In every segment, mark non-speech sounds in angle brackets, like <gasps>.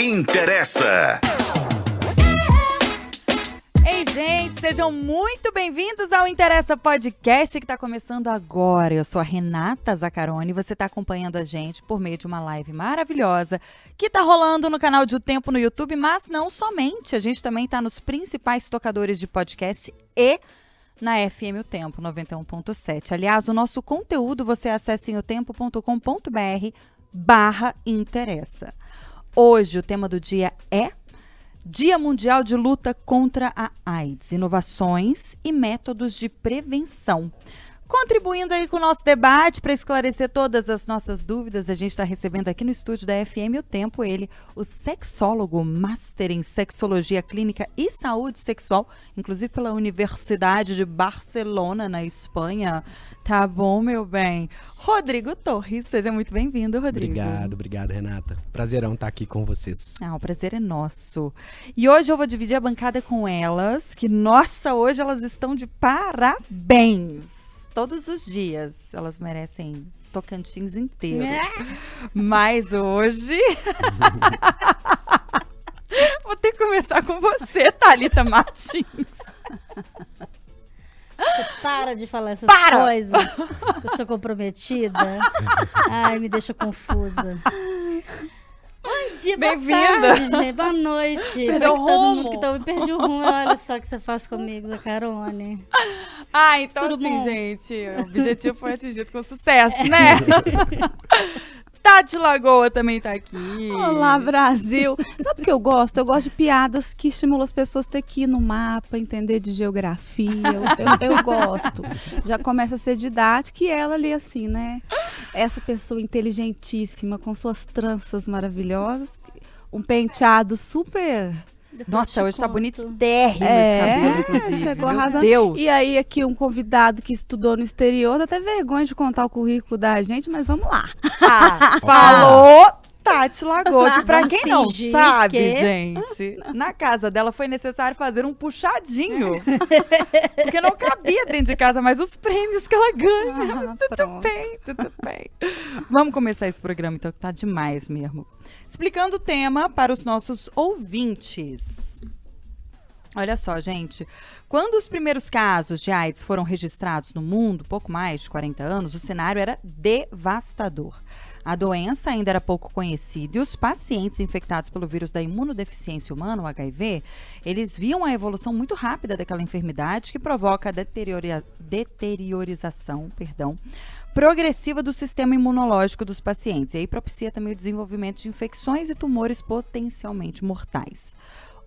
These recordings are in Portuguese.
interessa. Ei, gente, sejam muito bem-vindos ao Interessa Podcast que está começando agora. Eu sou a Renata Zacarone e você está acompanhando a gente por meio de uma live maravilhosa que está rolando no canal de O Tempo no YouTube, mas não somente. A gente também está nos principais tocadores de podcast e na FM O Tempo 91.7. Aliás, o nosso conteúdo você acessa em otempo.com.br barra interessa. Hoje o tema do dia é Dia Mundial de Luta contra a AIDS, inovações e métodos de prevenção. Contribuindo aí com o nosso debate para esclarecer todas as nossas dúvidas, a gente está recebendo aqui no estúdio da FM o Tempo ele, o sexólogo, master em sexologia clínica e saúde sexual, inclusive pela Universidade de Barcelona, na Espanha. Tá bom, meu bem? Rodrigo Torres, seja muito bem-vindo, Rodrigo. Obrigado, obrigado, Renata. Prazerão estar aqui com vocês. Ah, o prazer é nosso. E hoje eu vou dividir a bancada com elas, que, nossa, hoje elas estão de parabéns todos os dias. Elas merecem Tocantins inteiro. É. Mas hoje. <laughs> Vou ter que começar com você, Thalita Martins. Você para de falar essas para. coisas. Eu sou comprometida. Ai, me deixa confusa. Bom dia, Bem-vinda. gente. Boa noite. <laughs> Perdeu o Todo rumo. mundo que tá, perdi o rumo. Olha só o que você faz comigo, Zacarone. <laughs> Ah, então Tudo assim, bom? gente, o objetivo foi atingido com sucesso, né? <laughs> Tati Lagoa também tá aqui. Olá, Brasil! Sabe o que eu gosto? Eu gosto de piadas que estimulam as pessoas a ter que ir no mapa, entender de geografia. Eu, eu- eu gosto. Já começa a ser didática e ela ali assim, né? Essa pessoa inteligentíssima, com suas tranças maravilhosas, um penteado super. Nossa, Eu te hoje tá conto. bonitérrimo É, esse cabelo, inclusive. chegou Meu arrasando. Deus. E aí, aqui um convidado que estudou no exterior, dá até vergonha de contar o currículo da gente, mas vamos lá. Ah, <laughs> falou Tati Lagoa, que pra Vamos quem não sabe, que- gente, na casa dela foi necessário fazer um puxadinho. <laughs> porque não cabia dentro de casa mais os prêmios que ela ganha. Ah, tudo pronto. bem, tudo bem. Vamos começar esse programa, então, que tá demais mesmo. Explicando o tema para os nossos ouvintes. Olha só, gente. Quando os primeiros casos de AIDS foram registrados no mundo, pouco mais de 40 anos, o cenário era devastador. A doença ainda era pouco conhecida e os pacientes infectados pelo vírus da imunodeficiência humana, o HIV, eles viam a evolução muito rápida daquela enfermidade que provoca a deteriorização, perdão, progressiva do sistema imunológico dos pacientes e aí propicia também o desenvolvimento de infecções e tumores potencialmente mortais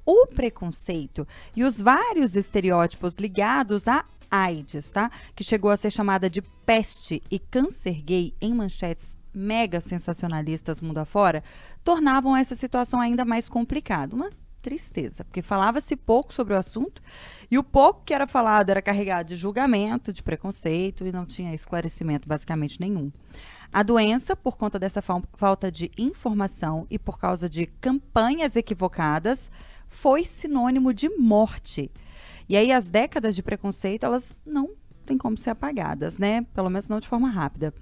o preconceito e os vários estereótipos ligados à AIDS, tá? Que chegou a ser chamada de peste e câncer gay em manchetes mega sensacionalistas mundo afora, tornavam essa situação ainda mais complicada. Uma tristeza, porque falava-se pouco sobre o assunto e o pouco que era falado era carregado de julgamento, de preconceito e não tinha esclarecimento basicamente nenhum. A doença, por conta dessa fal- falta de informação e por causa de campanhas equivocadas, foi sinônimo de morte. E aí as décadas de preconceito, elas não têm como ser apagadas, né? Pelo menos não de forma rápida.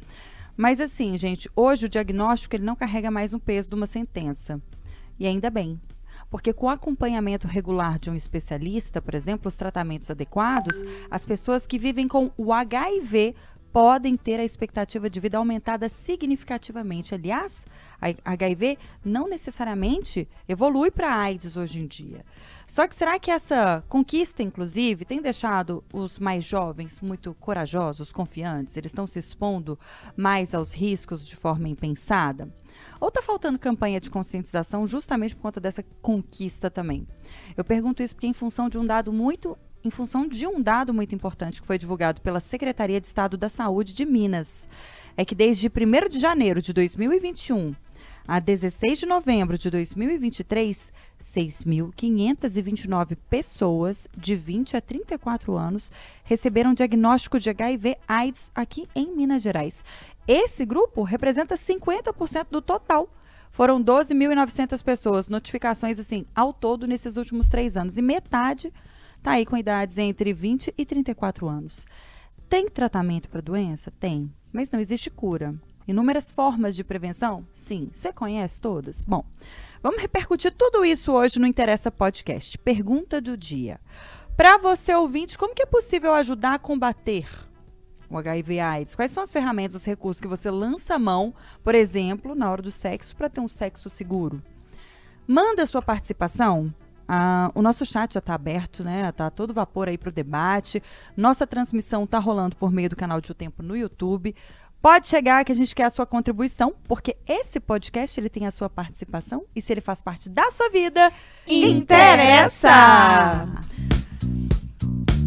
Mas assim, gente, hoje o diagnóstico ele não carrega mais um peso de uma sentença. E ainda bem. Porque com o acompanhamento regular de um especialista, por exemplo, os tratamentos adequados, as pessoas que vivem com o HIV podem ter a expectativa de vida aumentada significativamente. Aliás, a HIV não necessariamente evolui para AIDS hoje em dia. Só que será que essa conquista, inclusive, tem deixado os mais jovens muito corajosos, confiantes? Eles estão se expondo mais aos riscos de forma impensada? Ou está faltando campanha de conscientização justamente por conta dessa conquista também? Eu pergunto isso porque em função de um dado muito em função de um dado muito importante que foi divulgado pela Secretaria de Estado da Saúde de Minas. É que desde 1 de janeiro de 2021 a 16 de novembro de 2023, 6.529 pessoas de 20 a 34 anos receberam diagnóstico de HIV/AIDS aqui em Minas Gerais. Esse grupo representa 50% do total. Foram 12.900 pessoas, notificações assim, ao todo nesses últimos três anos. E metade está aí com idades entre 20 e 34 anos. Tem tratamento para a doença? Tem, mas não existe cura. inúmeras formas de prevenção? Sim. Você conhece todas? Bom, vamos repercutir tudo isso hoje no Interessa Podcast. Pergunta do dia. Para você ouvinte, como que é possível ajudar a combater o HIV AIDS? Quais são as ferramentas, os recursos que você lança a mão, por exemplo, na hora do sexo, para ter um sexo seguro? Manda sua participação. Ah, o nosso chat já está aberto, né? Está todo vapor aí para o debate. Nossa transmissão está rolando por meio do canal de O Tempo no YouTube. Pode chegar que a gente quer a sua contribuição, porque esse podcast ele tem a sua participação e se ele faz parte da sua vida, interessa.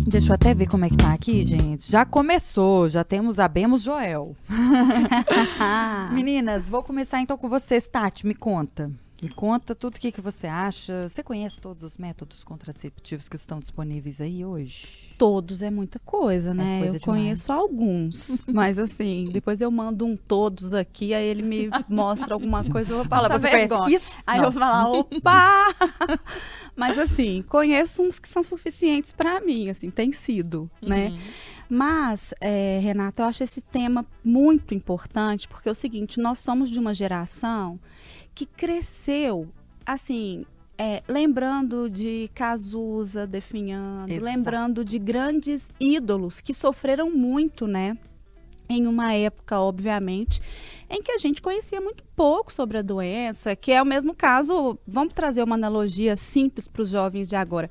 Deixa eu até ver como é que tá aqui, gente. Já começou, já temos Abemos Joel. <laughs> Meninas, vou começar então com vocês, Tati, me conta. Me conta tudo o que, que você acha. Você conhece todos os métodos contraceptivos que estão disponíveis aí hoje? Todos é muita coisa, né? coisa eu demais. conheço alguns, <laughs> mas assim, depois eu mando um todos aqui, aí ele me mostra alguma coisa, eu vou Fala, passar você conhece isso? Aí Não. eu vou falar, opa! <laughs> Mas assim, conheço uns que são suficientes para mim, assim, tem sido, né? Uhum. Mas, é, Renata, eu acho esse tema muito importante, porque é o seguinte, nós somos de uma geração que cresceu, assim, é, lembrando de Cazuza definhando, Exato. lembrando de grandes ídolos que sofreram muito, né? Em uma época, obviamente, em que a gente conhecia muito pouco sobre a doença, que é o mesmo caso, vamos trazer uma analogia simples para os jovens de agora.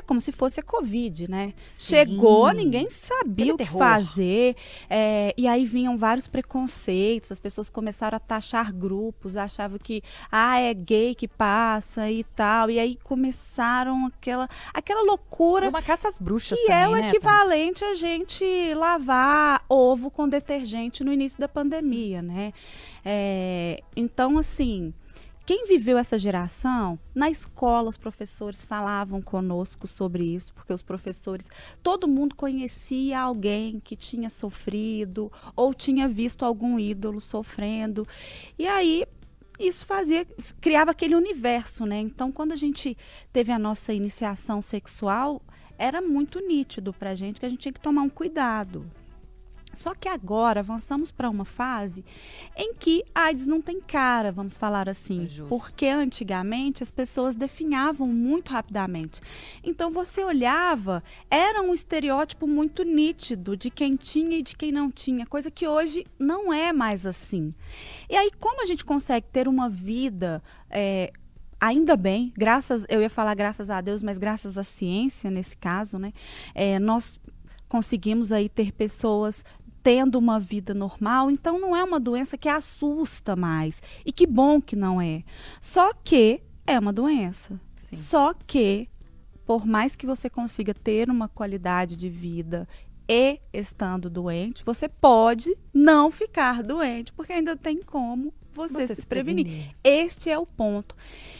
É como se fosse a Covid, né? Chegou, Sim. ninguém sabia Aquele o que terror. fazer, é, e aí vinham vários preconceitos, as pessoas começaram a taxar grupos, achavam que, ah, é gay que passa e tal, e aí começaram aquela, aquela loucura Uma caça às bruxas que também, é o né, equivalente a gente lavar ovo com detergente no início da pandemia, né? É, então, assim, quem viveu essa geração, na escola os professores falavam conosco sobre isso, porque os professores, todo mundo conhecia alguém que tinha sofrido ou tinha visto algum ídolo sofrendo. E aí isso fazia, criava aquele universo, né? Então, quando a gente teve a nossa iniciação sexual, era muito nítido pra gente que a gente tinha que tomar um cuidado. Só que agora avançamos para uma fase em que a AIDS não tem cara, vamos falar assim. Justo. Porque antigamente as pessoas definhavam muito rapidamente. Então você olhava, era um estereótipo muito nítido de quem tinha e de quem não tinha, coisa que hoje não é mais assim. E aí, como a gente consegue ter uma vida. é, Ainda bem, graças, eu ia falar graças a Deus, mas graças à ciência nesse caso, né? é, nós conseguimos aí ter pessoas tendo uma vida normal, então não é uma doença que assusta mais. E que bom que não é. Só que é uma doença. Sim. Só que, por mais que você consiga ter uma qualidade de vida e estando doente, você pode não ficar doente, porque ainda tem como você, se, prevenir. Este é o ponto.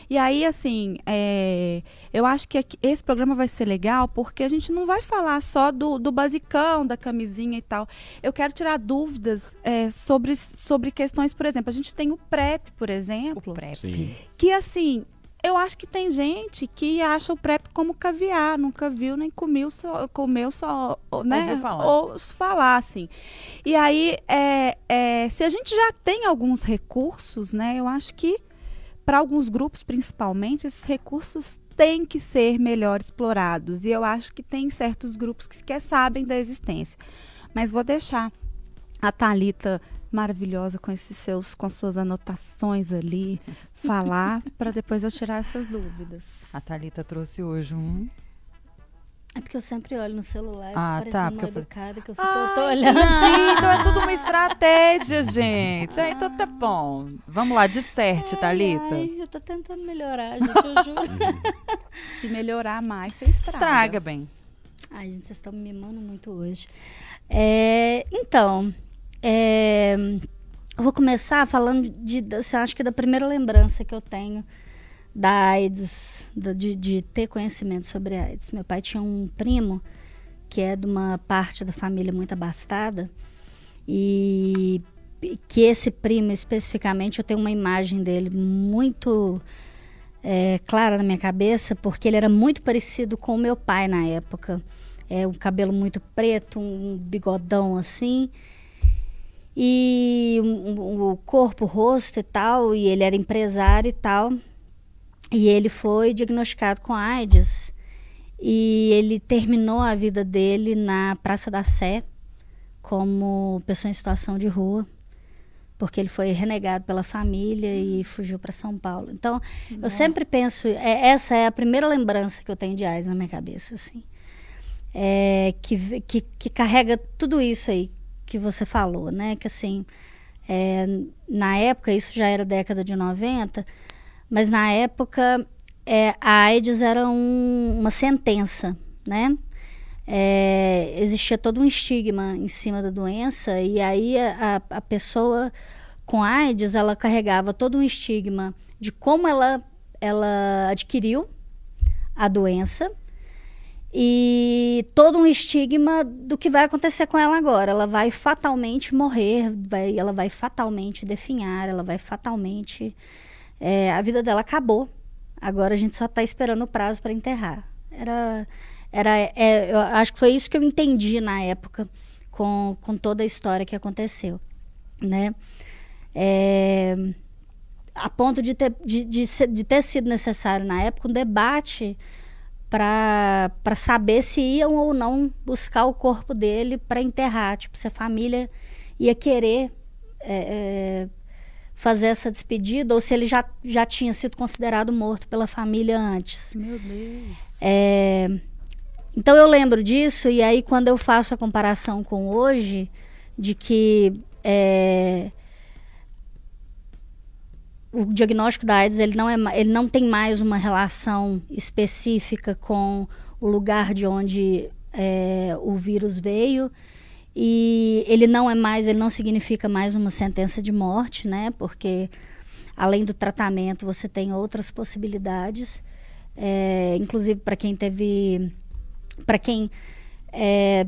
E aí, assim, é, eu acho que aqui- esse programa vai ser legal porque a gente não vai falar só do, do basicão, da camisinha e tal. Eu quero tirar dúvidas é, sobre, sobre questões, por exemplo, a gente tem o PrEP, por exemplo, O PrEP. Sim. que assim, eu acho que tem gente que acha o PrEP como caviar, nunca viu nem comeu só, comeu só, né? Falar. Ou falar, assim. E aí, é, é, se a gente já tem alguns recursos, né? Eu acho que para alguns grupos, principalmente, esses recursos têm que ser melhor explorados. E eu acho que tem certos grupos que sequer sabem da existência. Mas vou deixar a Thalita maravilhosa com esses seus com as suas anotações ali <laughs> falar para depois eu tirar essas dúvidas. A Thalita trouxe hoje um. É porque eu sempre olho no celular, Ah, tá, porque mal eu falei- educada, que eu fico, Ah, tô, tô olhando. entendi. Então é tudo uma <laughs> estratégia, gente. Ah, então tá bom. Vamos lá, disserte, Thalita. Ai, eu tô tentando melhorar, gente, eu juro. Se melhorar mais, você estraga. Estraga bem. Ai, gente, vocês estão me mimando muito hoje. É, então, é, vou começar falando de, assim, acho que da primeira lembrança que eu tenho da AIDS, de, de ter conhecimento sobre a AIDS. Meu pai tinha um primo que é de uma parte da família muito abastada e que esse primo especificamente eu tenho uma imagem dele muito é, clara na minha cabeça porque ele era muito parecido com o meu pai na época é um cabelo muito preto um bigodão assim E o, corpo, o rosto e tal, e ele era empresário e tal. E ele foi diagnosticado com AIDS. E ele terminou a vida dele na Praça da Sé, como pessoa em situação de rua, porque ele foi renegado pela família e fugiu para São Paulo. Então, Nossa. eu sempre penso, é, essa é a primeira lembrança que eu tenho de AIDS na minha cabeça, assim. É, que, que, que carrega tudo isso aí que você falou, né? Que assim, é, na época, isso já era década de 90, mas na época é, a AIDS era um, uma sentença, né? É, existia todo um estigma em cima da doença e aí a, a pessoa com AIDS ela carregava todo um estigma de como ela ela adquiriu a doença e todo um estigma do que vai acontecer com ela agora. Ela vai fatalmente morrer, vai, ela vai fatalmente definhar, ela vai fatalmente. É, a vida dela acabou. Agora a gente só está esperando o prazo para enterrar. Era, era, é, eu acho que foi isso que eu entendi na época com, com toda a história que aconteceu, né? É, a ponto de ter, de, de, de ter sido necessário na época um debate para saber se iam ou não buscar o corpo dele para enterrar, tipo, se a família ia querer é, é, fazer essa despedida ou se ele já, já tinha sido considerado morto pela família antes. Meu Deus. É, então eu lembro disso e aí quando eu faço a comparação com hoje, de que é, o diagnóstico da AIDS ele não, é, ele não tem mais uma relação específica com o lugar de onde é, o vírus veio e ele não é mais, ele não significa mais uma sentença de morte, né? Porque além do tratamento você tem outras possibilidades, é, inclusive para quem teve, para quem é,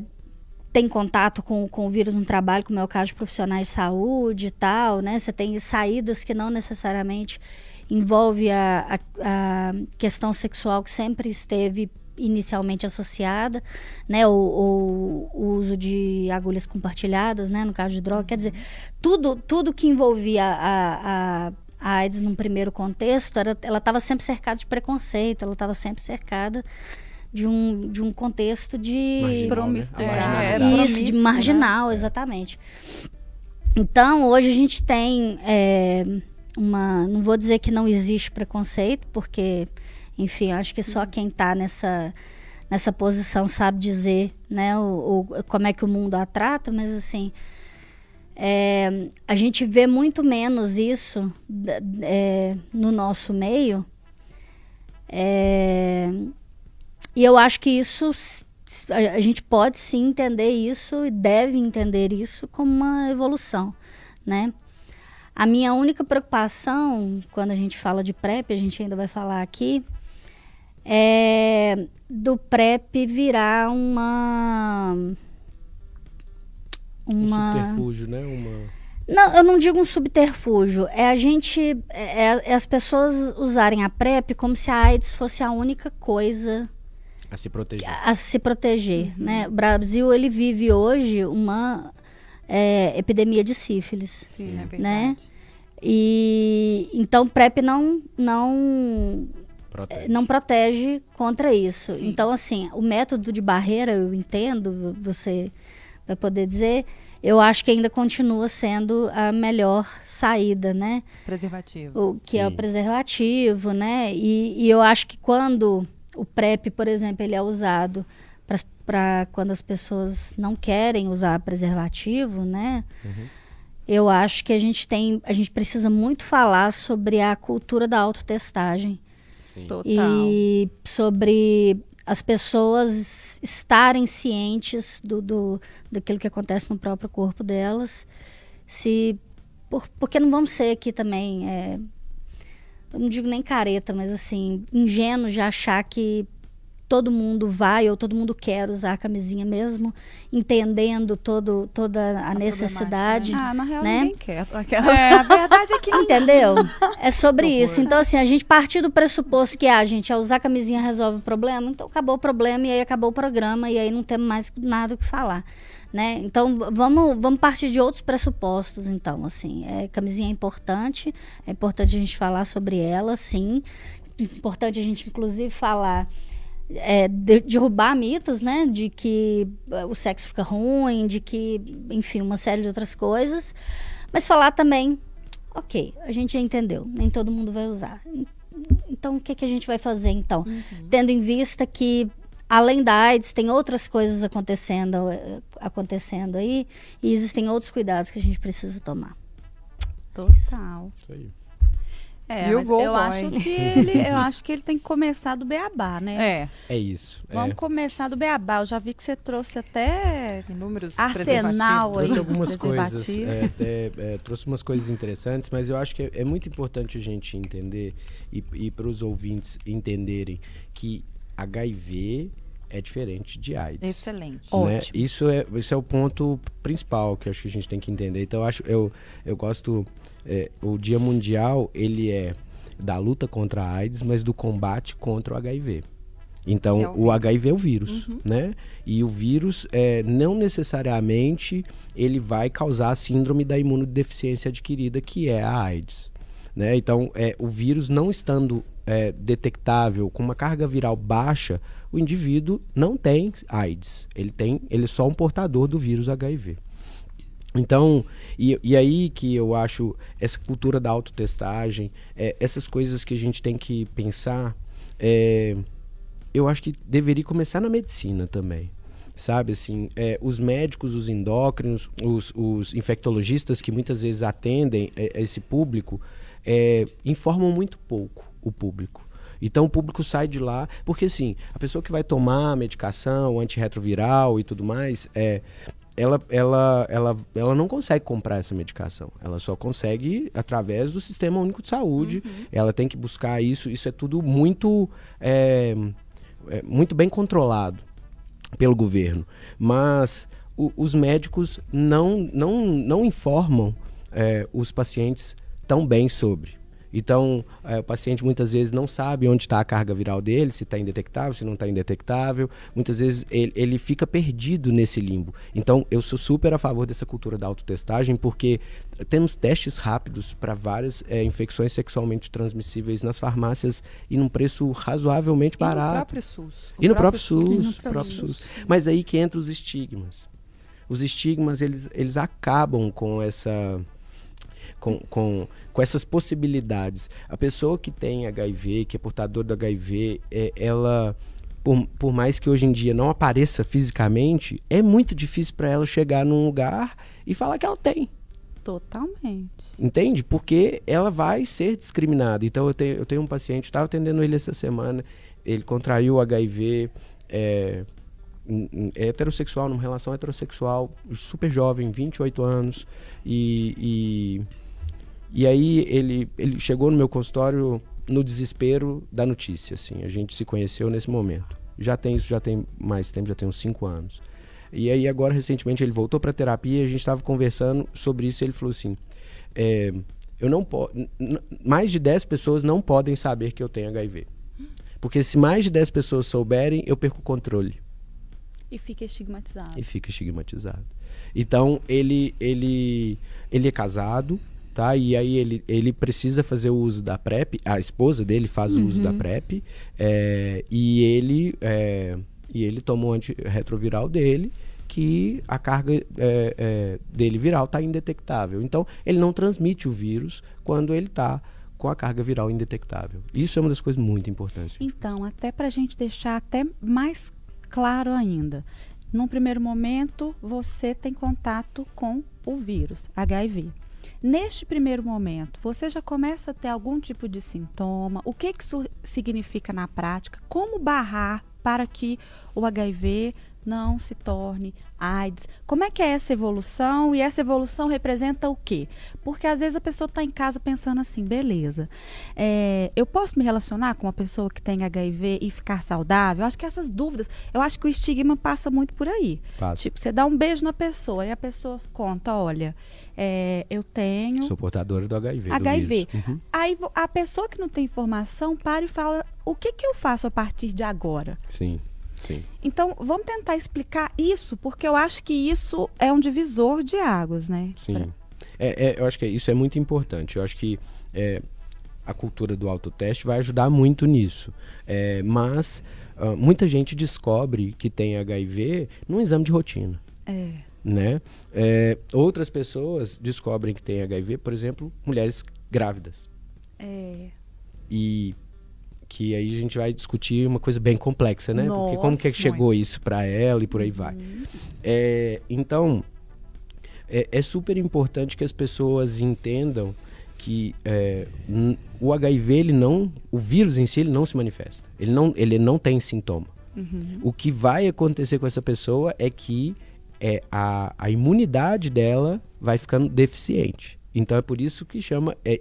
tem contato com, com o vírus no trabalho, como é o caso de profissionais de saúde e tal, né? Você tem saídas que não necessariamente envolve a, a, a questão sexual que sempre esteve inicialmente associada, né, o, o, uso de agulhas compartilhadas, né, no caso de droga, quer dizer, tudo, tudo que envolvia a, a, a AIDS num primeiro contexto, era, ela estava sempre cercada de preconceito, ela estava sempre cercada de um, de um contexto de marginal, né? isso, de né? marginal, né? exatamente. Então, hoje a gente tem é, uma, não vou dizer que não existe preconceito, porque, enfim, acho que só quem está nessa nessa posição sabe dizer, né, o, o, como é que o mundo a trata, mas assim, é, a gente vê muito menos isso é, no nosso meio. É, e eu acho que isso a, gente pode sim entender isso e deve entender isso como uma evolução, né? A minha única preocupação quando a gente fala de PrEP, a gente ainda vai falar aqui, é do PrEP virar uma uma um subterfúgio, né? Uma não, eu não digo um subterfúgio. É a gente. É, é, as pessoas usarem a PrEP como se a AIDS fosse a única coisa a se proteger. A se proteger, uhum. né? O Brasil, ele vive hoje uma é, epidemia de sífilis. Sim, é verdade. Né? E então PrEP não não protege. não protege contra isso. Sim. Então assim, o método de barreira eu entendo, você vai poder dizer, eu acho que ainda continua sendo a melhor saída, né? Preservativo. O que Sim. é o preservativo, né? E, e eu acho que quando o PrEP, por exemplo, ele é usado para quando as pessoas não querem usar preservativo, né? Uhum. Eu acho que a gente tem, a gente precisa muito falar sobre a cultura da autotestagem. Sim. Total. E sobre as pessoas estarem cientes do, do, daquilo que acontece no próprio corpo delas. Se, por, porque não vamos ser aqui também é, eu não digo nem careta, mas assim, ingênuo de achar que todo mundo vai ou todo mundo quer usar a camisinha mesmo, entendendo todo, toda a, A necessidade. Ah, na real né? ninguém quer. Aquela- É, a verdade é que <laughs> Entendeu? É sobre isso. Então, assim, a gente partir do pressuposto que, ah, gente, ao usar camisinha resolve o problema, então acabou o problema e aí acabou o programa e aí não temos mais nada o que falar. Né? Então, vamos, vamos partir de outros pressupostos, então, assim. É, camisinha é importante, é importante a gente falar sobre ela, sim. Importante a gente, inclusive, falar é, de- derrubar mitos, né? De que eh, o sexo fica ruim, de que, enfim, uma série de outras coisas. Mas falar também, ok, a gente já entendeu, nem todo mundo vai usar. Então, o que, que a gente vai fazer, então? Tendo em vista que, além da AIDS, tem outras coisas acontecendo, eh, acontecendo aí, e existem outros cuidados que a gente precisa tomar. Total. Isso aí. É, E eu Boy? acho que <laughs> ele, eu acho que ele tem que começar do beabá, né? é, É isso. Vamos é. começar do beabá. Eu já vi que você trouxe até inúmeros Arsenal. Trouxe algumas coisas, é, é, trouxe umas coisas interessantes, mas eu acho que é, é muito importante a gente entender e, e para os ouvintes entenderem que HIV é diferente de AIDS. Excelente. né? Ótimo. Isso é isso é o ponto principal que eu acho que a gente tem que entender. Então eu acho eu eu gosto é, o Dia Mundial ele é da luta contra a AIDS, mas do combate contra o HIV. Então é o o, HIV é o vírus, Uhum. né? E o vírus é, não necessariamente ele vai causar a síndrome da imunodeficiência adquirida que é a AIDS. Né? Então, é, o vírus não estando é, detectável com uma carga viral baixa, o indivíduo não tem AIDS. Ele tem, ele é só um portador do vírus HIV. Então, e, e aí que eu acho essa cultura da autotestagem, é, essas coisas que a gente tem que pensar, é, eu acho que deveria começar na medicina também. Sabe, assim, é, os médicos, os endócrinos, os, os infectologistas que muitas vezes atendem é, esse público, é, informam muito pouco o público. Então o público sai de lá, porque assim, a pessoa que vai tomar medicação antirretroviral e tudo mais, é, ela, ela, ela, ela não consegue comprar essa medicação. Ela só consegue através do Sistema Único de Saúde. Ela tem que buscar isso. Isso é tudo muito, é, é, muito bem controlado pelo governo. Mas o- os médicos não, não, não informam é, os pacientes tão bem sobre. Então, é, o paciente muitas vezes não sabe onde está a carga viral dele, se está indetectável, se não está indetectável. Muitas vezes ele, ele fica perdido nesse limbo. Então, eu sou super a favor dessa cultura da autotestagem, porque temos testes rápidos para várias é, infecções sexualmente transmissíveis nas farmácias e num preço razoavelmente E no barato. próprio SUS. E no próprio E SUS, <laughs> no próprio próprio SUS. Mas aí que entra os estigmas. Os estigmas, eles, eles acabam com essa... Com, com, com essas possibilidades. A pessoa que tem HIV, que é portador do HIV, é, ela... Por, por mais que hoje em dia não apareça fisicamente, é muito difícil para ela chegar num lugar e falar que ela tem. Totalmente. Entende? Porque ela vai ser discriminada. Então, eu tenho, eu tenho um paciente, estava atendendo ele essa semana, ele contraiu HIV, é, é heterossexual, numa relação heterossexual, super jovem, 28 anos, e, e, e aí ele, ele chegou no meu consultório no desespero da notícia, assim, a gente se conheceu nesse momento. Já tem isso, já tem mais tempo, já tem uns 5 anos. E aí agora, recentemente, ele voltou para terapia e a gente estava conversando sobre isso e ele falou assim, é, eu não. Mais de 10 pessoas não podem saber que eu tenho HIV. Porque se mais de 10 pessoas souberem, eu perco o controle E fica estigmatizado. e fica estigmatizado. Então, ele ele ele é casado, tá? E aí ele, ele precisa fazer o uso da PrEP, a esposa dele faz o uso da PrEP, é, e ele é, e ele toma o antirretroviral dele, que a carga é, é, dele viral está indetectável. Então, ele não transmite o vírus quando ele está com a carga viral indetectável. Isso é uma das coisas muito importantes. Então, até para a gente deixar até mais claro ainda. Num primeiro momento, você tem contato com o vírus, HIV. Neste primeiro momento, você já começa a ter algum tipo de sintoma? O que, que isso significa na prática? Como barrar para que o HIV não se torne AIDS. Como é que é essa evolução? E essa evolução representa o quê? Porque às vezes a pessoa está em casa pensando assim, beleza, é, eu posso me relacionar com uma pessoa que tem HIV e ficar saudável? Eu acho que essas dúvidas, eu acho que o estigma passa muito por aí. Passa. Tipo, você dá um beijo na pessoa e a pessoa conta, olha, é, eu tenho Sou portadora do HIV. do HIV. vírus. Uhum. Aí a pessoa que não tem informação para e fala: o que, que eu faço a partir de agora? Sim, sim. Então, vamos tentar explicar isso, porque eu acho que isso é um divisor de águas, né? Sim. É, é, eu acho que isso é muito importante. Eu acho que é, a cultura do autoteste vai ajudar muito nisso. É, mas ah, muita gente descobre que tem HIV num exame de rotina. É. Né? É, outras pessoas descobrem que tem HIV, por exemplo, mulheres grávidas. É. E que aí a gente vai discutir uma coisa bem complexa, né? Porque como que, é que Nossa, chegou isso para ela e por aí vai. É, então, é, é super importante que as pessoas entendam que é, o HIV, ele não, o vírus em si, ele não se manifesta. Ele não, ele não tem sintoma. O que vai acontecer com essa pessoa é que é, a, a imunidade dela vai ficando deficiente. Então é por isso que chama é,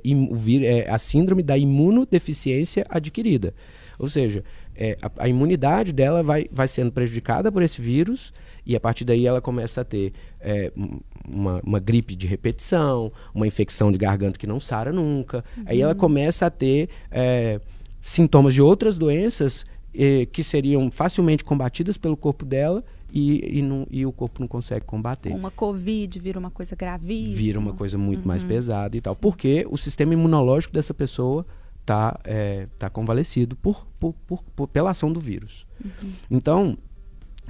é, a síndrome da imunodeficiência adquirida. Ou seja, é, a, a imunidade dela vai, vai sendo prejudicada por esse vírus e a partir daí ela começa a ter é, um- uma, uma gripe de repetição, uma infecção de garganta que não sara nunca. Aí ela começa a ter é, sintomas de outras doenças eh, que seriam facilmente combatidas pelo corpo dela e, e, não- e o corpo não consegue combater. Uma Covid vira uma coisa gravíssima. Vira uma coisa muito mais pesada e tal. Porque o sistema imunológico dessa pessoa tá, é, tá convalescido por, por, por- por- pela ação do vírus. Então,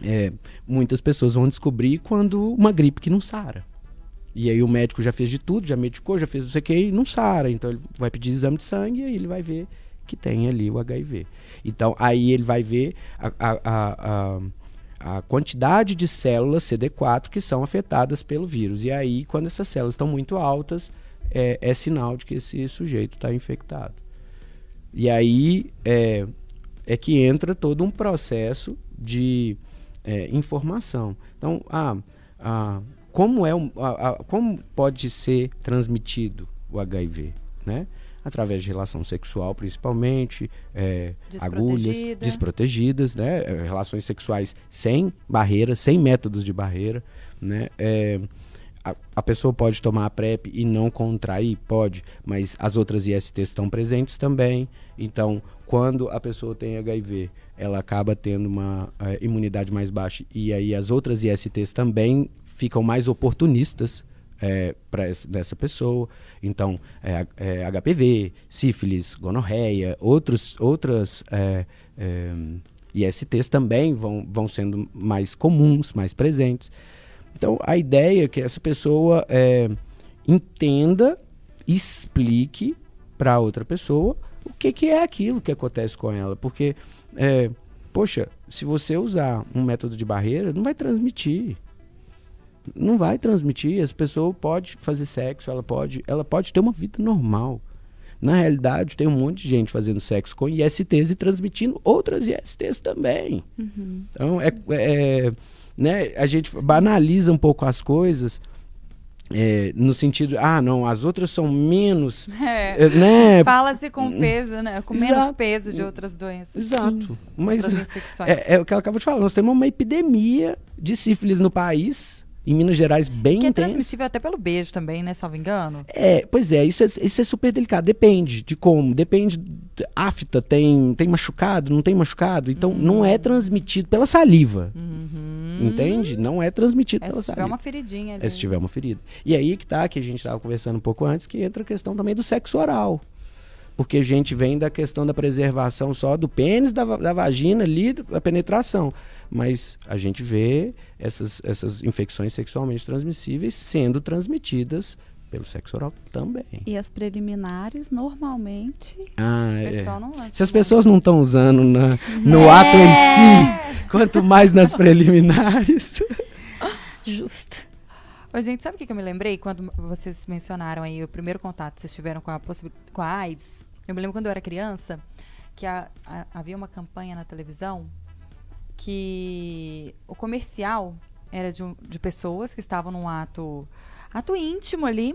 é, muitas pessoas vão descobrir quando uma gripe que não sara. E aí o médico já fez de tudo, já medicou, já fez não sei o que e não sara. Então ele vai pedir exame de sangue e aí ele vai ver que tem ali o HIV. Então aí ele vai ver a, a, a, a, a quantidade de células CD4 que são afetadas pelo vírus. E aí, quando essas células estão muito altas, é, é sinal de que esse sujeito está infectado. E aí é, é que entra todo um processo de é, informação. Então, ah, ah, como, é um, a- a- como pode ser transmitido o HIV? Né? Através de relação sexual, principalmente, é, agulhas, Desprotegida. desprotegidas, né? É, relações sexuais sem barreira, sem métodos de barreira. Né? É, a, a pessoa pode tomar a PrEP e não contrair? Pode, mas as outras ISTs estão presentes também. Então, quando a pessoa tem HIV, ela acaba tendo uma eh, imunidade mais baixa e aí as outras ISTs também ficam mais oportunistas para essa pessoa. Então, é, é, HPV, sífilis, gonorreia, outros, outras é, é, ISTs também vão, vão sendo mais comuns, mais presentes. Então, a ideia é que essa pessoa é, entenda, explique para outra pessoa o que, que é aquilo que acontece com ela. Porque, é, poxa, se você usar um método de barreira, não vai transmitir. Não vai transmitir. Essa pessoa pode fazer sexo, ela pode, ela pode ter uma vida normal. Na realidade, tem um monte de gente fazendo sexo com ISTs e transmitindo outras ISTs também. Então, é, é, né, a gente banaliza um pouco as coisas é, no sentido, ah, não, as outras são menos, É. é, né? Fala-se com peso, né? Com menos Exato. peso de outras doenças. Exato. Mas Outras infecções. é, é o que ela acabou de falar, nós temos uma epidemia de sífilis no país, em Minas Gerais, bem que é intensa. transmissível até pelo beijo também, né? Salvo engano. É, pois é, isso é, isso é super delicado. Depende de como. Depende. Afta tem, tem machucado, não tem machucado. Então, não é transmitido pela saliva. Entende? Não é transmitido É, pela se tiver saliva. uma feridinha ali. É se tiver uma ferida. E aí que tá, que a gente estava conversando um pouco antes, que entra a questão também do sexo oral. Porque a gente vem da questão da preservação só do pênis, da, da vagina ali, da penetração. Mas a gente vê essas, essas infecções sexualmente transmissíveis sendo transmitidas pelo sexo oral também. E as preliminares, normalmente. Ah, O é. pessoal não lança. Se as pessoas não estão usando na- <laughs> no ato em si, quanto mais nas preliminares. <laughs> Justo. Ô, gente, sabe o que, que eu me lembrei quando vocês mencionaram aí o primeiro contato que vocês tiveram com a, com a AIDS? Eu me lembro quando eu era criança que a- a- havia uma campanha na televisão que o comercial era de, de pessoas que estavam num ato, ato íntimo ali,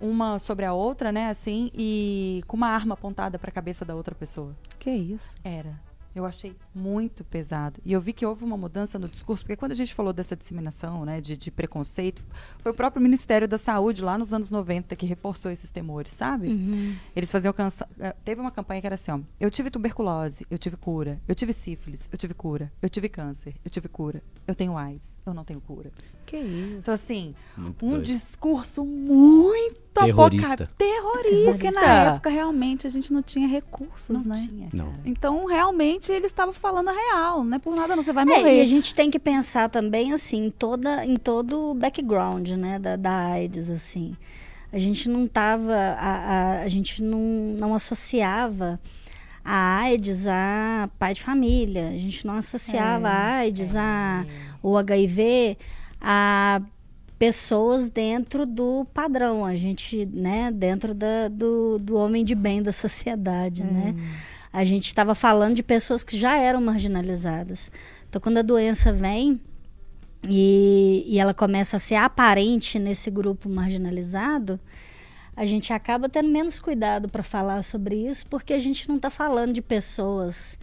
uma sobre a outra, né, assim, e com uma arma apontada para a cabeça da outra pessoa. Que isso? Era. Eu achei muito pesado. E eu vi que houve uma mudança no discurso, porque quando a gente falou dessa disseminação, né, de, de preconceito, foi o próprio Ministério da Saúde, lá nos anos 90, que reforçou esses temores, sabe? Uhum. Eles faziam canção. eh, Teve uma campanha que era assim: ó, eu tive tuberculose, eu tive cura, eu tive sífilis, eu tive cura, eu tive câncer, eu tive cura, eu tenho AIDS, eu não tenho cura. Que isso? Então, assim, Muito um doido. discurso muito Terrorista. apoca- terrorista. Porque na época realmente a gente não tinha recursos, não né? tinha, Não. Então, realmente, ele estava falando a real. Não é por nada, não. Você vai É, morrer. e a gente tem que pensar também, assim, em, toda, em todo o background, né, da, da AIDS, assim. A gente não tava, a, a, a gente não, não associava a AIDS a pai de família. A gente não associava a AIDS a o HIV a pessoas dentro do padrão, a gente, né, dentro da, do, do homem de bem da sociedade, né? A gente estava falando de pessoas que já eram marginalizadas. Então, quando a doença vem e, e ela começa a ser aparente nesse grupo marginalizado, a gente acaba tendo menos cuidado para falar sobre isso, porque a gente não está falando de pessoas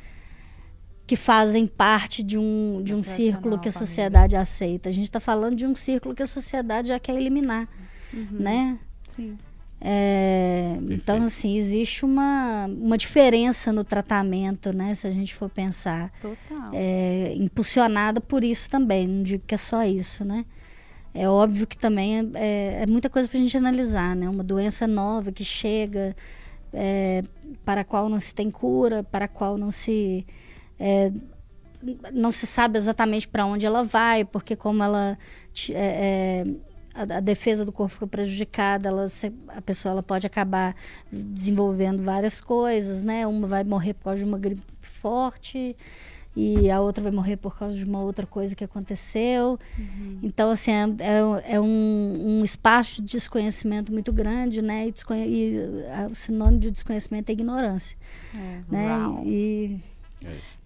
que fazem parte de um, de um círculo que a sociedade aceita. A gente está falando de um círculo que a sociedade já quer eliminar, né? Sim. É, então, assim, existe uma, uma diferença no tratamento, né? Se a gente for pensar. Total. É, impulsionada por isso também, não digo que é só isso, né? É óbvio que também é, é- é muita coisa para a gente analisar, né? Uma doença nova que chega, é, para a qual não se tem cura, para a qual não se é, não se sabe exatamente para onde ela vai, porque como ela é, é, a, a defesa do corpo fica prejudicada, ela, a pessoa ela pode acabar desenvolvendo várias coisas, né? Uma vai morrer por causa de uma gripe forte e a outra vai morrer por causa de uma outra coisa que aconteceu. Então, assim, é, é- é um, um espaço de desconhecimento muito grande, né? E, desconhe- e, ah, o sinônimo de desconhecimento é ignorância, É. né? Uau. E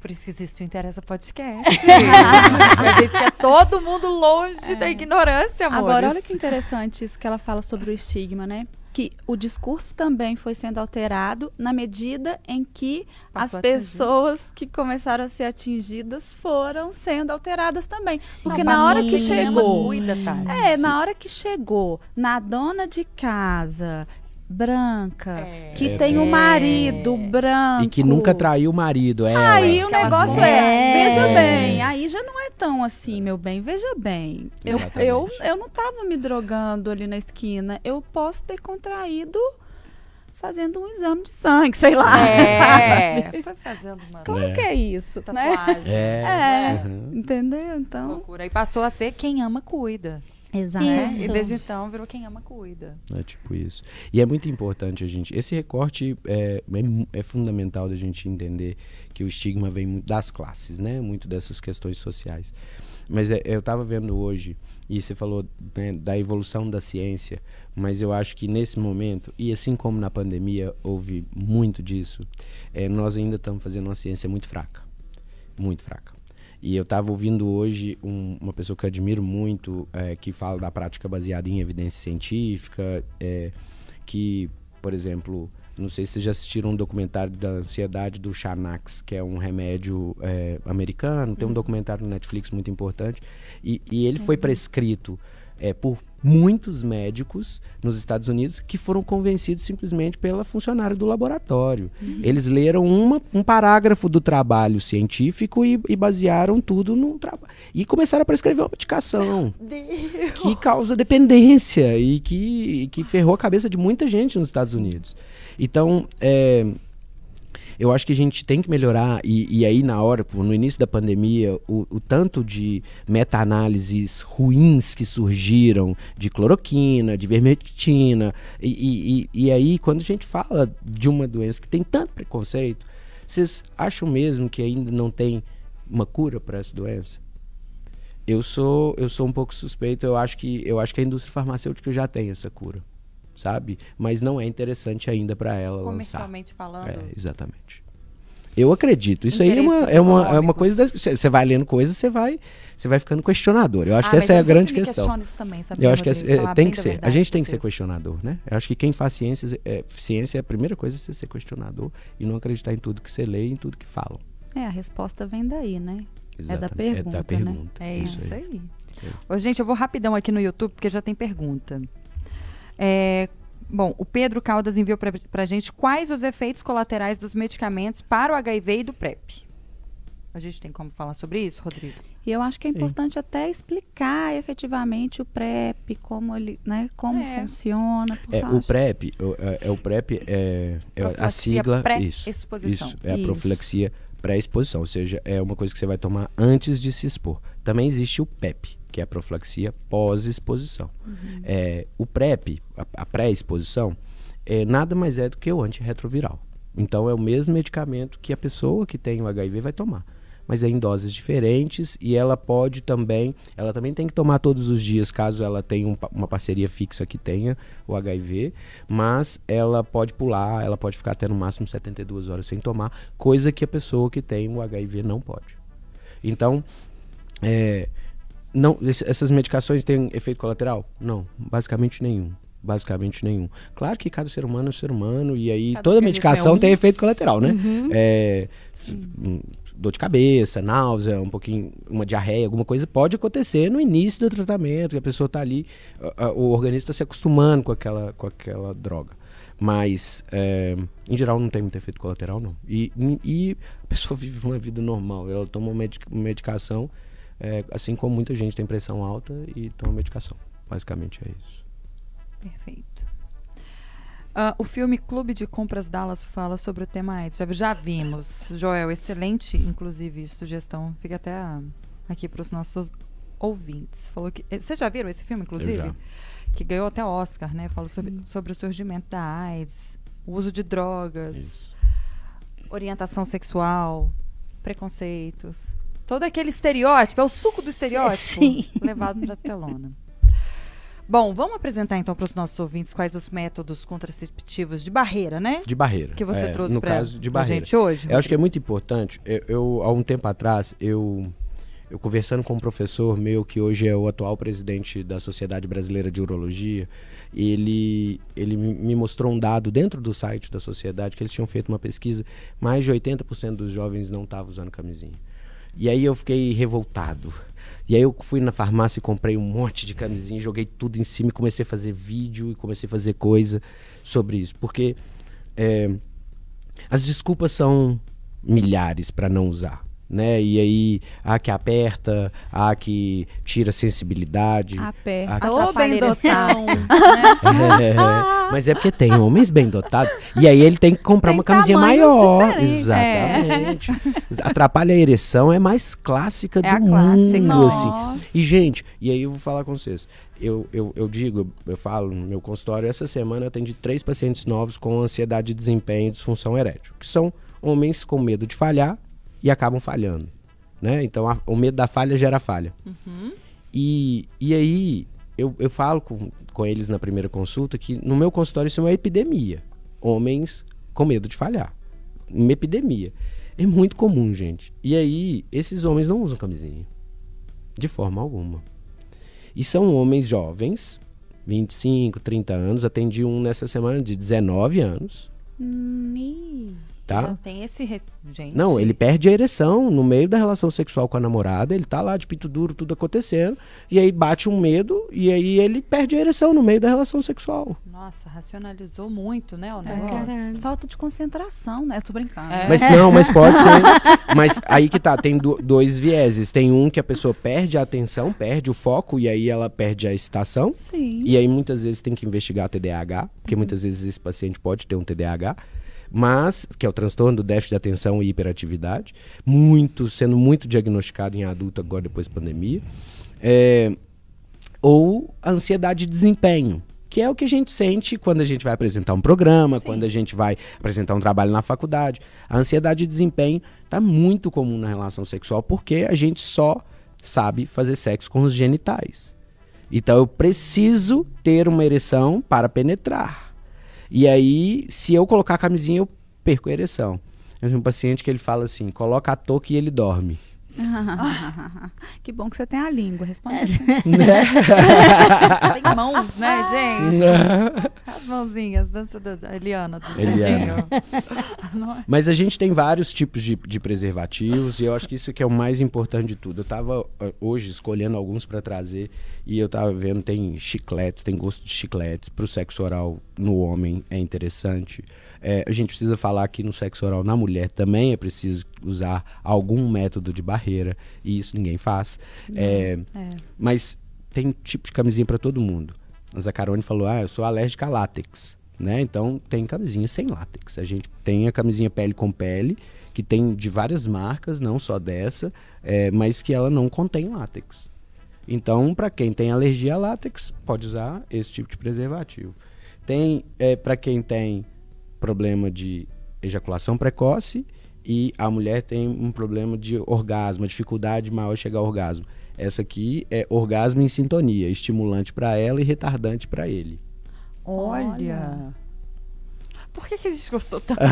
Por isso que existe o Interessa Podcast. <laughs> a gente quer todo mundo longe da ignorância, amor. Agora, olha que interessante isso que ela fala sobre o estigma, né? Que o discurso também foi sendo alterado na medida em que Passou as pessoas que começaram a ser atingidas foram sendo alteradas também. Porque na hora que chegou. Cuida, Tati. É, na hora que chegou na dona de casa branca, É. que É, tem um é. marido branco. E que nunca traiu o marido. É, Aí ela. o Aquela negócio coisa. é, veja É. bem, aí já não é tão assim, meu bem, veja bem. Eu, eu, eu não tava me drogando ali na esquina, eu posso ter contraído fazendo um exame de sangue, sei lá. É. <laughs> Foi fazendo uma Como É. que é isso, né? tatuagem. É. É, Uhum. entendeu? Então, Loucura. E passou a ser quem ama, cuida. Exato. né? E desde então virou quem ama, cuida. É tipo isso. E é muito importante a gente. Esse recorte é, é, é fundamental da gente entender que o estigma vem muito das classes, né? Muito dessas questões sociais. Mas é, eu estava vendo hoje, e você falou né, da evolução da ciência, mas eu acho que nesse momento, e assim como na pandemia houve muito disso, é, nós ainda estamos fazendo uma ciência muito fraca. Muito fraca. E eu estava ouvindo hoje um- uma pessoa que eu admiro muito, é, que fala da prática baseada em evidência científica, é, que, por exemplo, não sei se vocês já assistiram um documentário da ansiedade do Xanax, que é um remédio é, americano, tem um documentário no Netflix muito importante, e, e ele foi prescrito é, por muitos médicos nos Estados Unidos que foram convencidos simplesmente pela funcionária do laboratório. Eles leram uma- um parágrafo do trabalho científico e, e basearam tudo no trabalho. E começaram a prescrever uma medicação <laughs> que causa dependência e que, e que ferrou a cabeça de muita gente nos Estados Unidos. Então, é, eu acho que a gente tem que melhorar, e, e aí na hora, no início da pandemia, o, o tanto de meta-análises ruins que surgiram de cloroquina, de vermectina, e, e, e- e aí quando a gente fala de uma doença que tem tanto preconceito, vocês acham mesmo que ainda não tem uma cura para essa doença? Eu sou, eu sou um pouco suspeito, eu acho que eu acho que a indústria farmacêutica já tem essa cura, sabe? Mas não é interessante ainda para ela lançar. Comercialmente falando. É, exatamente. Eu acredito. Isso aí é uma, é uma, é uma coisa. Você vai lendo coisas, você vai, você vai ficando questionador. Eu acho Ah, que essa é a grande questão. também, sabia, Eu acho que essa- Rodrigo? é, tem que da ser. A gente tem que ser questionador, né? Eu acho que quem faz ciências, é, ciência, a primeira coisa é você ser questionador e não acreditar em tudo que você lê e em tudo que falam. É, a resposta vem daí, né? É da Exatamente. pergunta, É da né? pergunta. É isso aí. Aí. Ô, gente, eu vou rapidão aqui no YouTube, porque já tem pergunta. É, bom, o Pedro Caldas enviou pra, pra gente quais os efeitos colaterais dos medicamentos para o HIV e do PrEP. A gente tem como falar sobre isso, Rodrigo? E eu acho que é importante até explicar efetivamente o PrEP, como ele, né, como É. funciona. porque É, eu o PrEP, o, é, é o PrEP é, é a sigla. Isso. pré-exposição. Isso, é a Isso. profilaxia pré-exposição, ou seja, é uma coisa que você vai tomar antes de se expor. Também existe o PEP, que é a profilaxia pós-exposição. Uhum. É, o PrEP, a, a pré-exposição, é, nada mais é do que o antirretroviral. Então é o mesmo medicamento que a pessoa que tem o HIV vai tomar. Mas é em doses diferentes e ela pode também, ela também tem que tomar todos os dias, caso ela tenha um uma parceria fixa que tenha o HIV, mas ela pode pular, ela pode ficar até no máximo 72 horas sem tomar, coisa que a pessoa que tem o HIV não pode. Então, é, não, essas medicações têm efeito colateral? Não, basicamente nenhum. Basicamente nenhum. Claro que cada ser humano é um ser humano, e aí Cada toda organismo medicação é um. tem efeito colateral, né? É, hum, dor de cabeça, náusea, um pouquinho, uma diarreia, alguma coisa pode acontecer no início do tratamento, que a pessoa está ali, a- a- o organismo está se acostumando com aquela, com aquela droga. Mas, é, em geral, não tem muito efeito colateral, não. E, e a pessoa vive uma vida normal. Ela toma uma medic- medicação, é, assim como muita gente tem pressão alta e toma medicação. Basicamente é isso. Perfeito. Ah, o filme Clube de Compras Dallas fala sobre o tema AIDS. Já, já vimos. Joel, excelente, inclusive, sugestão. Fica até ah, aqui para os nossos ouvintes. Falou que. eh, Vocês já viram esse filme, inclusive? já. Que ganhou até Oscar, né? Fala sobre, sobre o surgimento da AIDS, o uso de drogas, orientação sexual, preconceitos. Todo aquele estereótipo, é o suco do estereótipo Sim. <laughs> levado para a telona. Bom, vamos apresentar então para os nossos ouvintes quais os métodos contraceptivos de barreira, né? De barreira. Que você é, trouxe para barreira. gente hoje. Eu acho que é muito importante. Eu, eu, há um tempo atrás, eu, eu conversando com um professor meu, que hoje é o atual presidente da Sociedade Brasileira de Urologia, ele, ele me me mostrou um dado dentro do site da sociedade que eles tinham feito uma pesquisa, mais de 80% dos jovens não estavam usando camisinha. E aí eu fiquei revoltado. E aí eu fui na farmácia e comprei um monte de camisinha, joguei tudo em cima e comecei a fazer vídeo e comecei a fazer coisa sobre isso. Porque é, as desculpas são milhares para não usar, né? E aí, há que aperta, há que tira a sensibilidade. Aperta. Ô, Atrapalha bem a <laughs> dotado. né? É, <laughs> mas é porque tem homens bem dotados e aí ele tem que comprar Tem uma camisinha maior. diferentes. Exatamente. Atrapalha a ereção é mais clássica É a do clássica. mundo, Nossa. assim. E gente, e aí eu vou falar com vocês. Eu, eu, eu digo, eu falo no meu consultório, essa semana eu atendi três pacientes novos com ansiedade de desempenho e disfunção erétil, que são homens com medo de falhar e acabam falhando, né? Então a- o medo da falha gera falha. E, e aí eu, eu falo com, com eles na primeira consulta que no meu consultório isso é uma epidemia. Homens com medo de falhar. Uma epidemia. É muito comum, gente. E aí, esses homens não usam camisinha. De forma alguma. E são homens jovens, 25, 30 anos. Atendi um nessa semana de 19 anos, Tá? tem esse. res- Gente. Não, ele perde a ereção no meio da relação sexual com a namorada, ele tá lá de pinto duro, tudo acontecendo, e aí bate um medo, e aí ele perde a ereção no meio da relação sexual. Nossa, racionalizou muito, né? O É, negócio. Falta de concentração, né? Tô brincando. É. Mas não, mas pode <laughs> ser. Mas aí que tá, tem do- dois vieses. Tem um que a pessoa perde a atenção, perde o foco, e aí ela perde a excitação. Sim. E aí muitas vezes tem que investigar TDAH, porque muitas vezes esse paciente pode ter um TDAH, mas que é o transtorno do déficit de atenção e hiperatividade, muito sendo muito diagnosticado em adulto agora depois da pandemia. É, ou a ansiedade de desempenho, que é o que a gente sente quando a gente vai apresentar um programa, Sim. quando a gente vai apresentar um trabalho na faculdade. A ansiedade de desempenho está muito comum na relação sexual porque a gente só sabe fazer sexo com os genitais. Então eu preciso ter uma ereção para penetrar. E aí, se eu colocar a camisinha, eu perco a ereção. Eu tenho um paciente que ele fala assim: coloca a touca e ele dorme. Que bom que você tem a língua, responde. Assim. Né? <laughs> Tem mãos, né, gente? As mãozinhas, dança da Eliana, do Eliana. Mas a gente tem vários tipos de, de preservativos e eu acho que isso que é o mais importante de tudo. Eu tava eh, hoje escolhendo alguns para trazer e eu tava vendo tem chicletes, tem gosto de chicletes para o sexo oral no homem é interessante. É, a gente precisa falar que no sexo oral na mulher também é preciso usar algum método de barreira e isso ninguém faz. É, Mas tem tipo de camisinha para todo mundo. A Zacarone falou: "Ah, eu sou alérgica a látex", né? Então tem camisinha sem látex. A gente tem a camisinha pele com pele, que tem de várias marcas, não só dessa, é, mas que ela não contém látex. Então, para quem tem alergia a látex, pode usar esse tipo de preservativo. Tem é, para quem tem problema de ejaculação precoce e a mulher tem um problema de orgasmo, dificuldade maior de chegar ao orgasmo. Essa aqui é orgasmo em sintonia, estimulante para ela e retardante para ele. Olha. Por que, que a gente gostou tanto? <laughs>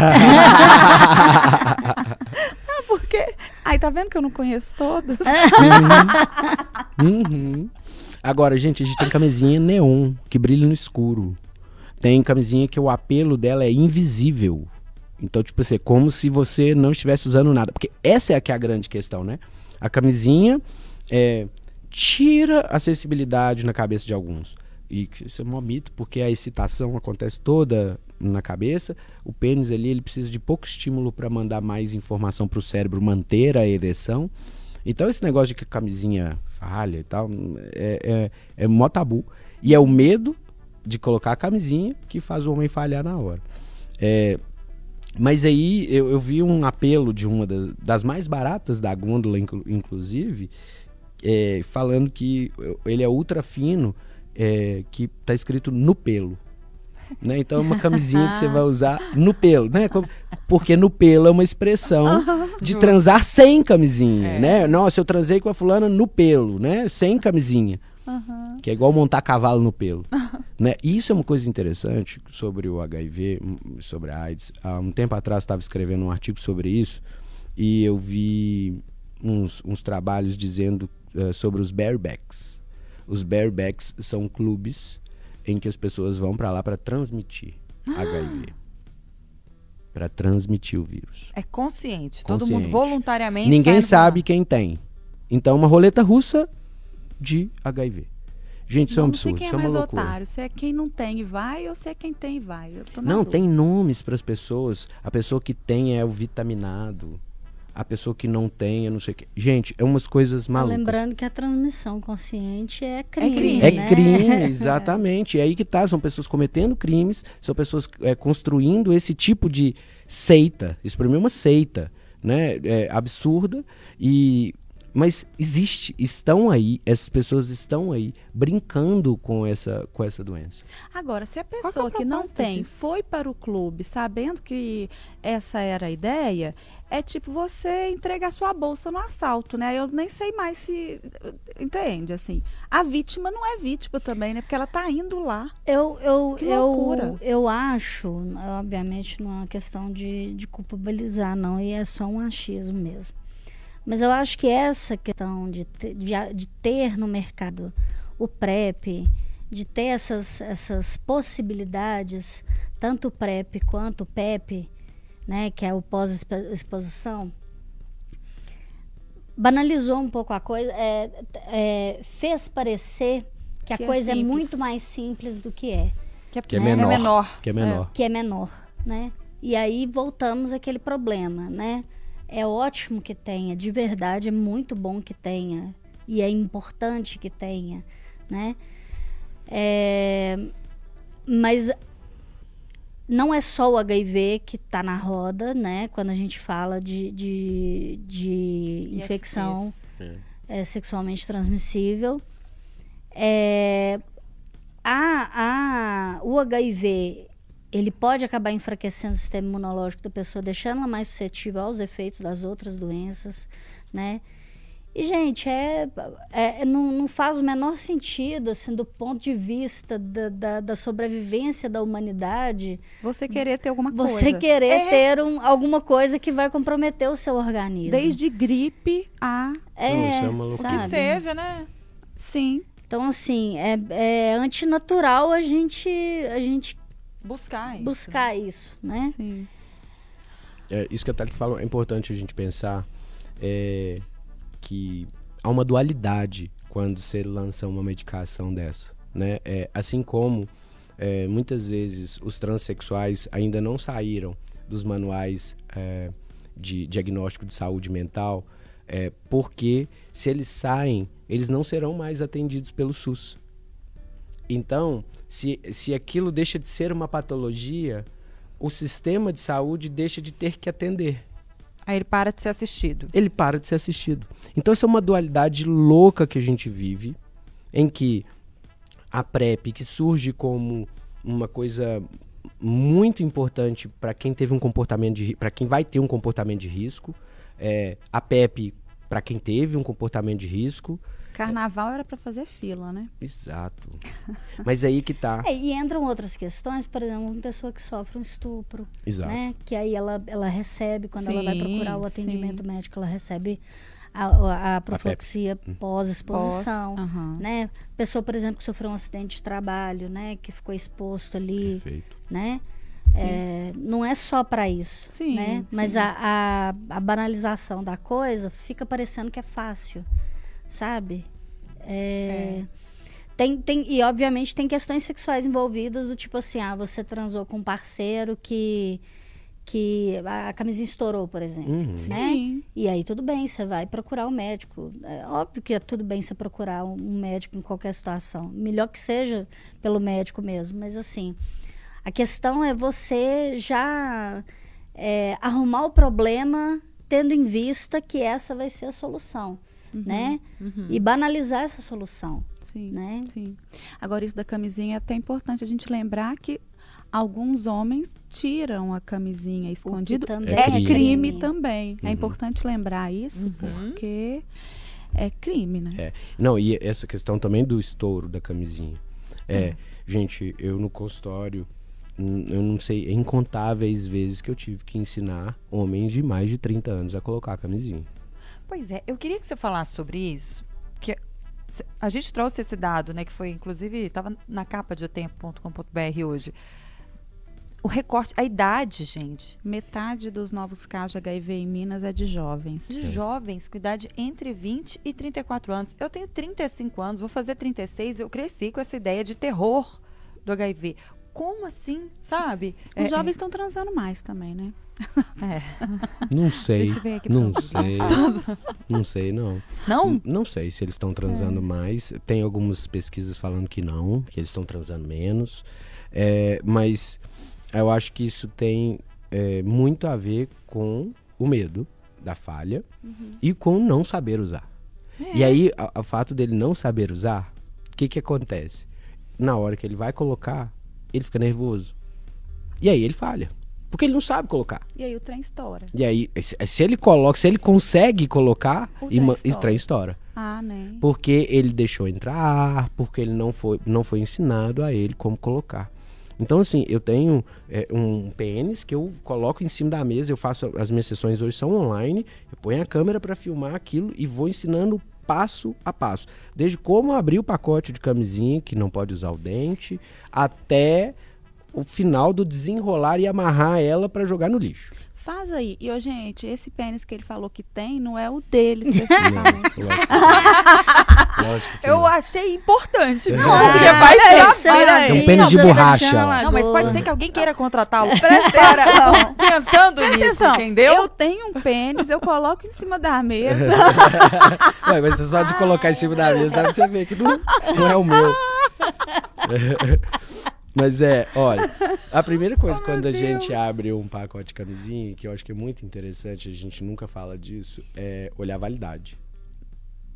Ah, por quê? Aí tá vendo que eu não conheço todas? Uhum. Agora, gente, a gente tem camisinha neon, que brilha no escuro. Tem camisinha que o apelo dela é invisível. Então, tipo assim, é como se você não estivesse usando nada. Porque essa é que é a grande questão, né? A camisinha é, tira a sensibilidade na cabeça de alguns. E isso é um mito, porque a excitação acontece toda na cabeça. O pênis ali, ele precisa de pouco estímulo para mandar mais informação para o cérebro manter a ereção. Então, esse negócio de que a camisinha falha e tal, é, é, é mó tabu. E é o medo de colocar a camisinha que faz o homem falhar na hora. É, mas aí eu, eu vi um apelo de uma das, das mais baratas da gôndola, inclu- inclusive, é, falando que ele é ultra fino, é, que tá escrito no pelo. Né? Então é uma camisinha que você vai usar no pelo, né? Porque no pelo é uma expressão <laughs> de transar sem camisinha, É. né? Nossa, eu transei com a fulana no pelo, né? Sem camisinha. Que é igual montar cavalo no pelo. <laughs> né? E isso é uma coisa interessante sobre o HIV, hum, sobre a AIDS. Há um tempo atrás estava escrevendo um artigo sobre isso e eu vi uns, uns trabalhos dizendo eh, sobre os barebacks. Os barebacks são clubes em que as pessoas vão para lá para transmitir <gasps> HIV. Para transmitir o vírus. É consciente. Todo Consciente. mundo voluntariamente. Ninguém sabe quem tem. Então, uma roleta russa de HIV. Gente, isso é um não sei absurdo. quem é isso é mais loucura. otário. Se é quem não tem e vai ou se é quem tem e vai. Eu tô na Não, dúvida. tem nomes para as pessoas. A pessoa que tem é o vitaminado. A pessoa que não tem, eu não sei o que. Gente, é umas coisas Tá malucas. Lembrando que a transmissão consciente é crime. crime. É né? crime, <laughs> exatamente. É aí que tá. São pessoas cometendo crimes, são pessoas é, construindo esse tipo de seita. Isso pra mim é uma seita, né? É absurda e mas existe, estão aí, essas pessoas estão aí brincando com essa com essa doença. Agora, se a é pessoa que não tem disso? foi para o clube sabendo que essa era a ideia, é tipo você entregar sua bolsa no assalto, né? Eu nem sei mais se. Entende? Assim. A vítima não é vítima também, né? Porque ela tá indo lá. Eu, eu, Que eu, loucura. eu acho, obviamente não é uma questão de, de culpabilizar, não, e é só um achismo mesmo. Mas eu acho que essa questão de, te- de, de ter no mercado o PrEP, de ter essas, essas possibilidades, tanto o PrEP quanto o PEP, né, que é o pós-exposição, banalizou um pouco a coisa, é, é, fez parecer que a Que é coisa é, simples. muito mais simples do que é Que é, Que é né? menor. menor. Que é menor. que é menor, né? E aí voltamos àquele problema, né? É ótimo que tenha, de verdade é muito bom que tenha e é importante que tenha, né? É, mas não é só o HIV que está na roda, né? Quando a gente fala de, de, de infecção ISTs. é, sexualmente transmissível. É, a, a, o HIV ele pode acabar enfraquecendo o sistema imunológico da pessoa, deixando ela mais suscetível aos efeitos das outras doenças, né? E, gente, é, é- não, não faz o menor sentido, assim, do ponto de vista da, da, da sobrevivência da humanidade, Você querer ter alguma você coisa. querer É. ter um- alguma coisa que vai comprometer o seu organismo. Desde gripe a. é, Não, é. O que seja, né? Sim. Então, assim, é, é antinatural a gente, a gente Buscar isso. buscar isso, né? Sim. É, isso que a Thalita falou é importante a gente pensar é, que há uma dualidade quando você lança uma medicação dessa, né? É, assim como é, muitas vezes os transexuais ainda não saíram dos manuais é, de diagnóstico de saúde mental, é, porque se eles saem, eles não serão mais atendidos pelo SUS. Então, se, se aquilo deixa de ser uma patologia, o sistema de saúde deixa de ter que atender. Aí ele para de ser assistido. Ele para de ser assistido. Então, essa é uma dualidade louca que a gente vive, em que a PrEP, que surge como uma coisa muito importante para quem teve um comportamento de para quem vai ter um comportamento de risco, é, a PEP para quem teve um comportamento de risco, Carnaval era pra fazer fila, né? exato. <laughs> Mas aí que tá, É, e entram outras questões, por exemplo, uma pessoa que sofre um estupro, exato. né? Que aí ela, ela recebe, quando ela vai Sim, procurar o sim. atendimento médico, ela recebe a, a, profilaxia Hum. pós-exposição. Pós, aham. Né? Pessoa, por exemplo, que sofreu um acidente de trabalho, né? Que ficou exposto ali, Perfeito. né? É, não é só para isso, Sim, né? Mas sim. a, a, a banalização da coisa fica parecendo que é fácil, sabe? É, Tem, tem, e obviamente tem questões sexuais envolvidas do tipo assim, ah, você transou com um parceiro que, que a camisinha estourou, por exemplo. Uhum. Né? Sim. E aí tudo bem, você vai procurar o médico. É óbvio que é tudo bem você procurar um, um médico em qualquer situação. Melhor que seja pelo médico mesmo, mas assim, a questão é você já é, arrumar o problema tendo em vista que essa vai ser a solução, né? E banalizar essa solução, Sim. né? Sim. Agora, isso da camisinha é até importante a gente lembrar que alguns homens tiram a camisinha escondido. também É, é crime. crime. também. É Uhum. importante lembrar isso, porque é crime, né? É. Não, e essa questão também do estouro da camisinha. É, gente, eu no consultório, eu não sei, incontáveis vezes que eu tive que ensinar homens de mais de 30 anos a colocar a camisinha. Pois é, eu queria que você falasse sobre isso, porque a gente trouxe esse dado, né, que foi inclusive estava na capa de otempo.com.br hoje. O recorte, a idade, gente, Metade dos novos casos de HIV em Minas é de jovens. de jovens com idade entre 20 e 34 anos. Eu tenho 35 anos, vou fazer 36, eu cresci com essa ideia de terror do HIV. Como assim, sabe? Os É, jovens estão transando mais também, né? É. Não sei. Não sei. <laughs> Não sei, não. Não? Não sei se eles estão transando mais. Tem algumas pesquisas falando que não, que eles estão transando menos. É, mas eu acho que isso tem é, muito a ver com o medo da falha e com não saber usar. E aí, o fato dele não saber usar, o que, que acontece? Na hora que ele vai colocar, ele fica nervoso. E aí ele falha. Porque ele não sabe colocar. E aí o trem estoura. E aí, se, ele coloca, se ele consegue colocar, O e trem o trem estoura. Ah, né? Porque ele deixou entrar ar, porque ele não foi, não foi ensinado a ele como colocar. Então, assim, eu tenho é, um pênis que eu coloco em cima da mesa, eu faço, as minhas sessões hoje são online, eu ponho a câmera para filmar aquilo e vou ensinando passo a passo. Desde como abrir o pacote de camisinha, que não pode usar o dente, até o final do desenrolar e amarrar ela para jogar no lixo. Faz aí. E, ô, gente, esse pênis que ele falou que tem não é o dele especificamente. Não, lógico. <laughs> Lógico que Eu não. achei importante. Não, Ah, porque vai é É um pênis de borracha. Não, mas pode ser que alguém queira contratá-lo. <laughs> Presta Pensando nisso, Atenção, entendeu? eu tenho um pênis, eu coloco em cima da mesa. <laughs> Ué, mas só de colocar em cima da mesa dá pra você ver que não, não é o meu. Mas é, olha, a primeira <laughs> coisa quando a gente abre um pacote de camisinha, que eu acho que é muito interessante, a gente nunca fala disso, é olhar a validade.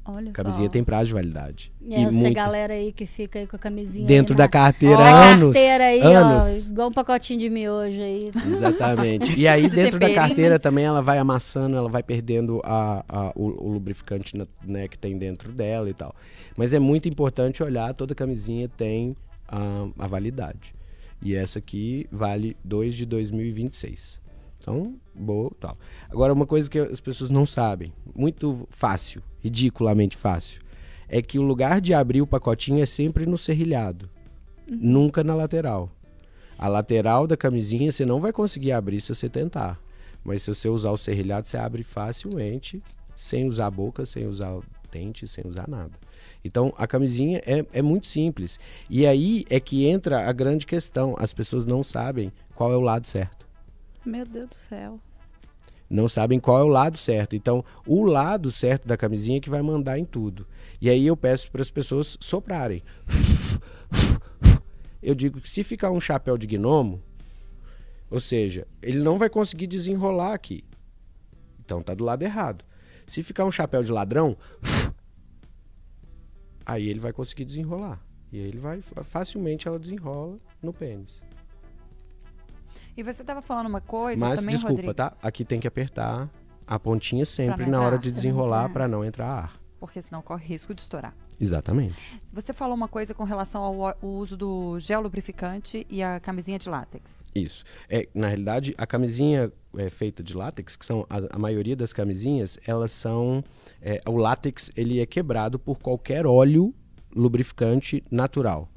Olha camisinha só. tem prazo de validade. E essa muita- galera aí que fica aí com a camisinha Dentro da carteira, na anos. carteira aí, anos. ó, igual um pacotinho de miojo aí. Exatamente. <laughs> E aí, De dentro da carteira também, ela vai amassando, ela vai perdendo a, a- o, o lubrificante na- né, que tem dentro dela e tal. Mas é muito importante olhar, toda camisinha tem a, a validade. E essa aqui vale 2 de 2026. Então, boa tal. Agora, uma coisa que as pessoas não sabem, muito fácil, ridiculamente fácil, é que o lugar de abrir o pacotinho é sempre no serrilhado, nunca na lateral. A lateral da camisinha você não vai conseguir abrir se você tentar. Mas se você usar o serrilhado, você abre facilmente, sem usar a boca, sem usar o dente, sem usar nada. Então a camisinha é, é muito simples. E aí é que entra a grande questão. As pessoas não sabem qual é o lado certo. Meu Deus do céu. Não sabem qual é o lado certo. Então, o lado certo da camisinha é que vai mandar em tudo. E aí eu peço para as pessoas soprarem. Eu digo que se ficar um chapéu de gnomo, ou seja, ele não vai conseguir desenrolar aqui. Então tá do lado errado. Se ficar um chapéu de ladrão, aí ele vai conseguir desenrolar. E aí ele vai facilmente ela desenrola no pênis. E você tava falando uma coisa Mas também, desculpa, Rodrigo, tá? Aqui tem que apertar a pontinha sempre na hora de desenrolar para não entrar ar. porque senão corre risco de estourar. Exatamente. Você falou uma coisa com relação ao uso do gel lubrificante e a camisinha de látex. Isso. É, na realidade, a camisinha é, feita de látex, que são a, a maioria das camisinhas, elas são. é, o látex ele é quebrado por qualquer óleo lubrificante natural.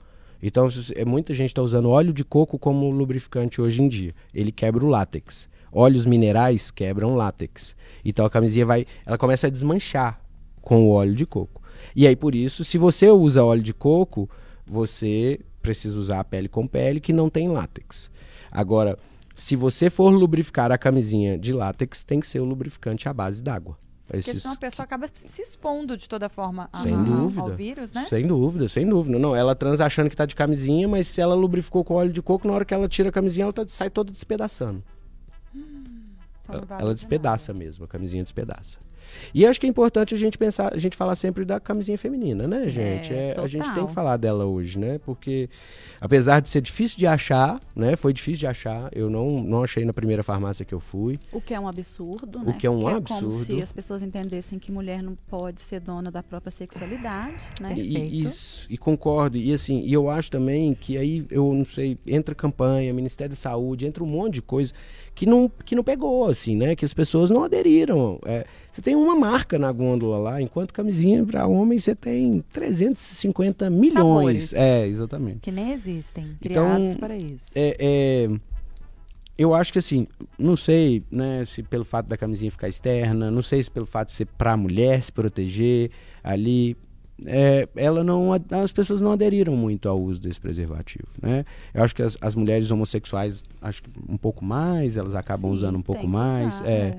Então, é, muita gente está usando óleo de coco como lubrificante hoje em dia. Ele quebra o látex. Óleos minerais quebram látex. Então a camisinha vai, ela começa a desmanchar com o óleo de coco. E aí por isso, se você usa óleo de coco, você precisa usar a pele com pele que não tem látex. Agora, se você for lubrificar a camisinha de látex, tem que ser o lubrificante à base d'água. Porque Esses- senão a pessoa acaba se expondo de toda forma a- dúvida. ao vírus, né? Sem dúvida, sem dúvida. Não, ela transa achando que tá de camisinha, mas se ela lubrificou com óleo de coco, na hora que ela tira a camisinha, ela tá- sai toda despedaçando. Então não Ela, ela de despedaça mesmo, a camisinha despedaça. E acho que é importante a gente pensar, a gente falar sempre da camisinha feminina, né, gente? é, É, a gente tem que falar dela hoje, né? Porque apesar de ser difícil de achar, né? Foi difícil de achar. Eu não, não achei na primeira farmácia que eu fui. O que é um absurdo, O né? que é um Porque absurdo. como se as pessoas entendessem que mulher não pode ser dona da própria sexualidade, né? E, isso, e concordo. E assim, e eu acho também que aí, eu não sei, entra campanha, Ministério da Saúde, entra um monte de coisa que não, que não pegou, assim, né? Que as pessoas não aderiram. É, você tem uma marca na gôndola lá, enquanto camisinha para homem você tem 350 milhões. Sabores. É, exatamente. Que nem existem, Então, criados para isso. É, é, eu acho que assim, não sei, né, se pelo fato da camisinha ficar externa, não sei se pelo fato de ser pra mulher se proteger ali, é, ela não, as pessoas não aderiram muito ao uso desse preservativo, né? Eu acho que as, as mulheres homossexuais, acho que um pouco mais, elas acabam Sim, usando um pouco mais, usar, é,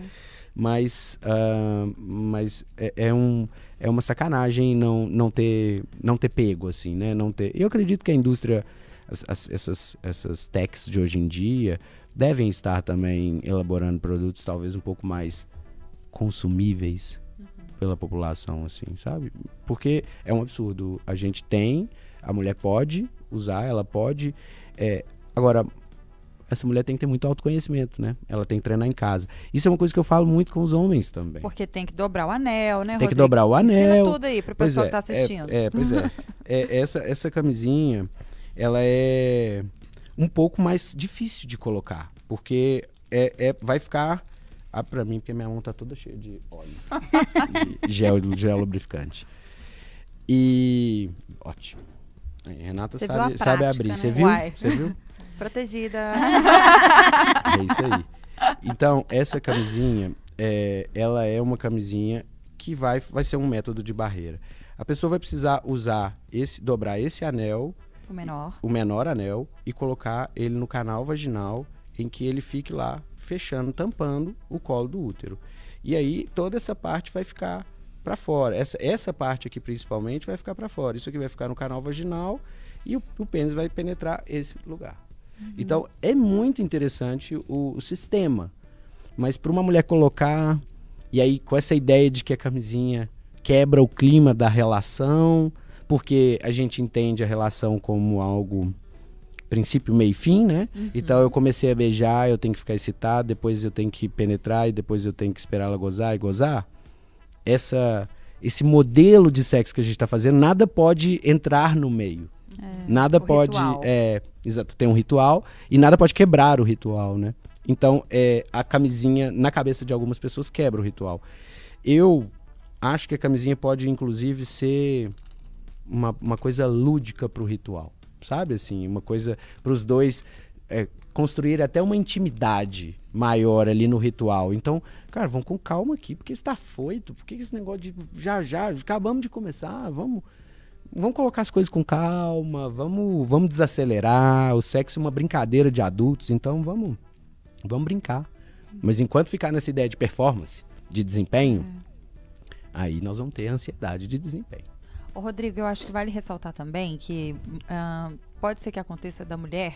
mas, ah, mas é, é um, é uma sacanagem não, não, ter, não ter pego, assim, né? Não ter, eu acredito que a indústria, as- as- essas, essas techs de hoje em dia, devem estar também elaborando produtos talvez um pouco mais consumíveis pela população, assim, sabe? Porque é um absurdo. A gente tem, a mulher pode usar, ela pode. é, agora, essa mulher tem que ter muito autoconhecimento, né? Ela tem que treinar em casa. Isso é uma coisa que eu falo muito com os homens também. Porque tem que dobrar o anel, né, Tem que Rodrigo? dobrar o Ensina anel. tudo aí pro Pois pessoal é, que tá assistindo. É, é, pois é. <laughs> É, essa, essa camisinha, ela é um pouco mais difícil de colocar. Porque é, é- vai ficar. Ah, pra mim, porque minha mão tá toda cheia de óleo. <laughs> de gel, gel lubrificante. E. Ótimo. Aí, Renata Você sabe, sabe prática, abrir. né? Você viu? Uai. Você viu? <laughs> Protegida. É isso aí. Então, essa camisinha, é, ela é uma camisinha que vai, vai ser um método de barreira. A pessoa vai precisar usar esse, dobrar esse anel, o menor. o menor anel, e colocar ele no canal vaginal, em que ele fique lá fechando, tampando o colo do útero. E aí toda essa parte vai ficar para fora. Essa, essa parte aqui principalmente vai ficar para fora. Isso aqui vai ficar no canal vaginal e o, o pênis vai penetrar esse lugar. Então é muito interessante o, o sistema. Mas para uma mulher colocar e aí com essa ideia de que a camisinha quebra o clima da relação, porque a gente entende a relação como algo princípio, meio e fim, né? Uhum. Então eu comecei a beijar, eu tenho que ficar excitado, depois eu tenho que penetrar e depois eu tenho que esperar ela gozar e gozar. Essa esse modelo de sexo que a gente está fazendo, nada pode entrar no meio. nada o pode, é, exato, tem um ritual e nada pode quebrar o ritual, né? Então, é, a camisinha na cabeça de algumas pessoas quebra o ritual. Eu acho que a camisinha pode inclusive ser uma, uma coisa lúdica pro ritual, sabe? Assim, uma coisa para os dois é, construir até uma intimidade maior ali no ritual. Então, cara, vamos com calma aqui, porque está foito, porque esse negócio de já já acabamos de começar, vamos vamos colocar as coisas com calma, vamos vamos desacelerar. O sexo é uma brincadeira de adultos, então vamos vamos brincar. Mas enquanto ficar nessa ideia de performance, de desempenho, aí nós vamos ter ansiedade de desempenho. Rodrigo, eu acho que vale ressaltar também que ah, pode ser que aconteça da mulher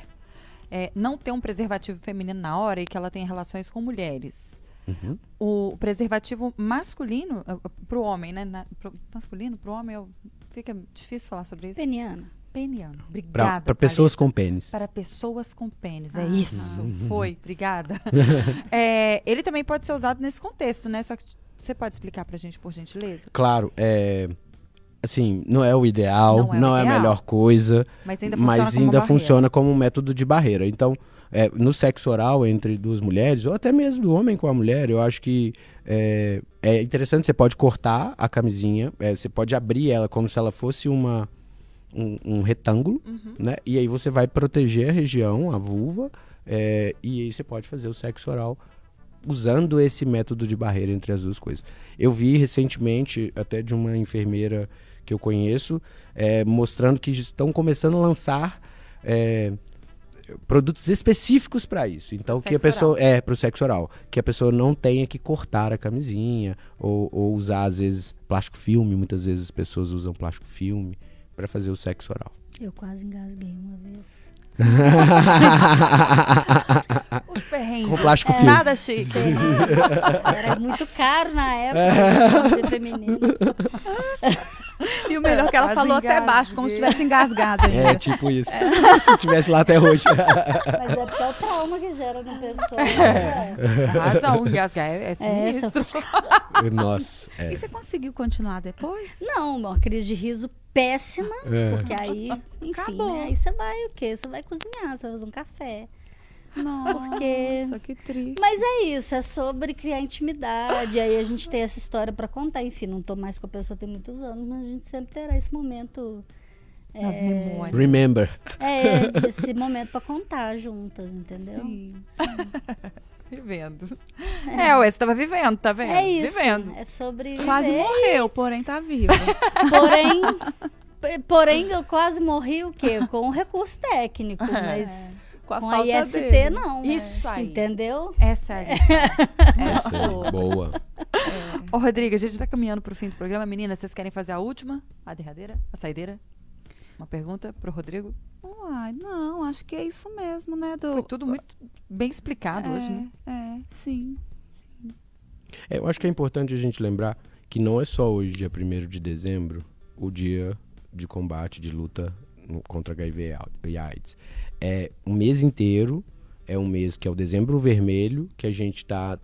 é, não ter um preservativo feminino na hora e que ela tenha relações com mulheres. Uhum. O preservativo masculino, para o homem, né? Na, pro, masculino, para o homem, eu- fica difícil falar sobre isso. Peniana. Peniano. Obrigada. Para pessoas com pênis. Para pessoas com pênis, é Ah. isso. Foi, obrigada. <laughs> É, ele também pode ser usado nesse contexto, né? Só que você pode explicar pra gente, por gentileza? Claro, é assim, não é o ideal, Não não é é, o a melhor coisa, Mas ainda funciona mas como ainda funciona como um método de barreira. Então, é, no sexo oral entre duas mulheres, ou até mesmo do homem com a mulher, eu acho que é, é interessante, você pode cortar a camisinha, é, você pode abrir ela como se ela fosse uma, um, um retângulo, Uhum. né? E aí você vai proteger a região, a vulva, é, e aí você pode fazer o sexo oral usando esse método de barreira entre as duas coisas. Eu vi recentemente, até de uma enfermeira que eu conheço, é, mostrando que estão começando a lançar é, produtos específicos para isso. Então, que a Sexo pessoa. É, para o sexo oral. Que a pessoa não tenha que cortar a camisinha ou, ou usar, às vezes, plástico filme. Muitas vezes as pessoas usam plástico filme para fazer o sexo oral. Eu quase engasguei uma vez. <laughs> Os perrengues. Com plástico É, filme. Nada chique. <laughs> Era muito caro na época, gente, fazer feminino. <laughs> E o melhor é que ela Quase falou até baixo, como se estivesse engasgada ainda. É, tipo isso. <laughs> Se tivesse lá até hoje. Mas é porque é o trauma que gera na pessoa. né? Razão, engasgar é, é sinistro. <laughs> Nossa. é. E você conseguiu continuar depois? Não, uma crise de riso péssima, É. porque aí, enfim, Acabou. né? Aí você vai o quê? Você vai cozinhar, você vai fazer um café. Nossa, Porque- que triste. Mas é isso, é sobre criar intimidade. Aí a gente tem essa história pra contar. Enfim, não tô mais com a pessoa tem muitos anos, mas a gente sempre terá esse momento. Nas é, memórias. Remember. É, esse momento pra contar juntas, entendeu? Sim, <laughs> Vivendo. É, ué, você tava vivendo, tá vendo? É isso. Vivendo. É sobre. Quase viver. morreu, porém tá viva. Porém, <laughs> porém, eu quase morri o quê? Com um recurso técnico, mas Com a com a falta IST dele. não. Isso aí. Entendeu? Essa é lição. Essa é boa. Ô, Rodrigo, a gente tá caminhando pro fim do programa. Meninas, vocês querem fazer a última? A derradeira? A saideira? Uma pergunta pro Rodrigo? Ai, não, acho que é isso mesmo, né? Do... Foi tudo muito bem explicado é, hoje, né? É, sim. É, eu acho que é importante a gente lembrar que não é só hoje, dia 1 de dezembro, o dia de combate, de luta no- contra HIV e AIDS. É um mês inteiro, é um mês que é o dezembro vermelho, que a gente está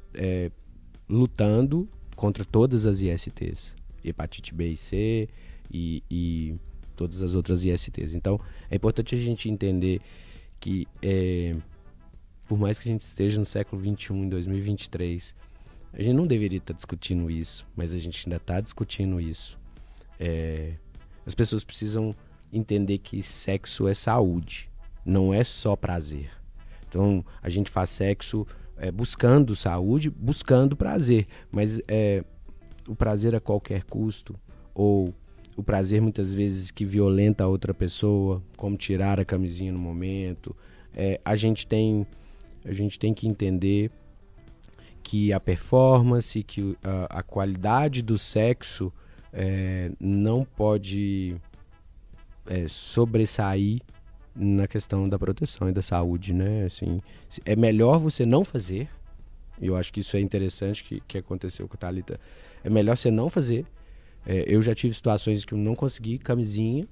lutando contra todas as ISTs. Hepatite B e C e, e todas as outras ISTs. Então, é importante a gente entender que, é, por mais que a gente esteja no século XXI, em 2023, a gente não deveria estar discutindo isso, mas a gente ainda está discutindo isso. É, as pessoas precisam entender que sexo é saúde, não é só prazer. Então, a gente faz sexo é, buscando saúde, buscando prazer, mas é, o prazer a qualquer custo, ou o prazer muitas vezes que violenta a outra pessoa, como tirar a camisinha no momento, é, a gente tem a gente tem que entender que a performance, que a, a qualidade do sexo não pode sobressair na questão da proteção e da saúde, né? Assim, é melhor você não fazer. Eu acho que isso é interessante que, que aconteceu com a Thalita. É melhor você não fazer É, eu já tive situações que eu não consegui camisinha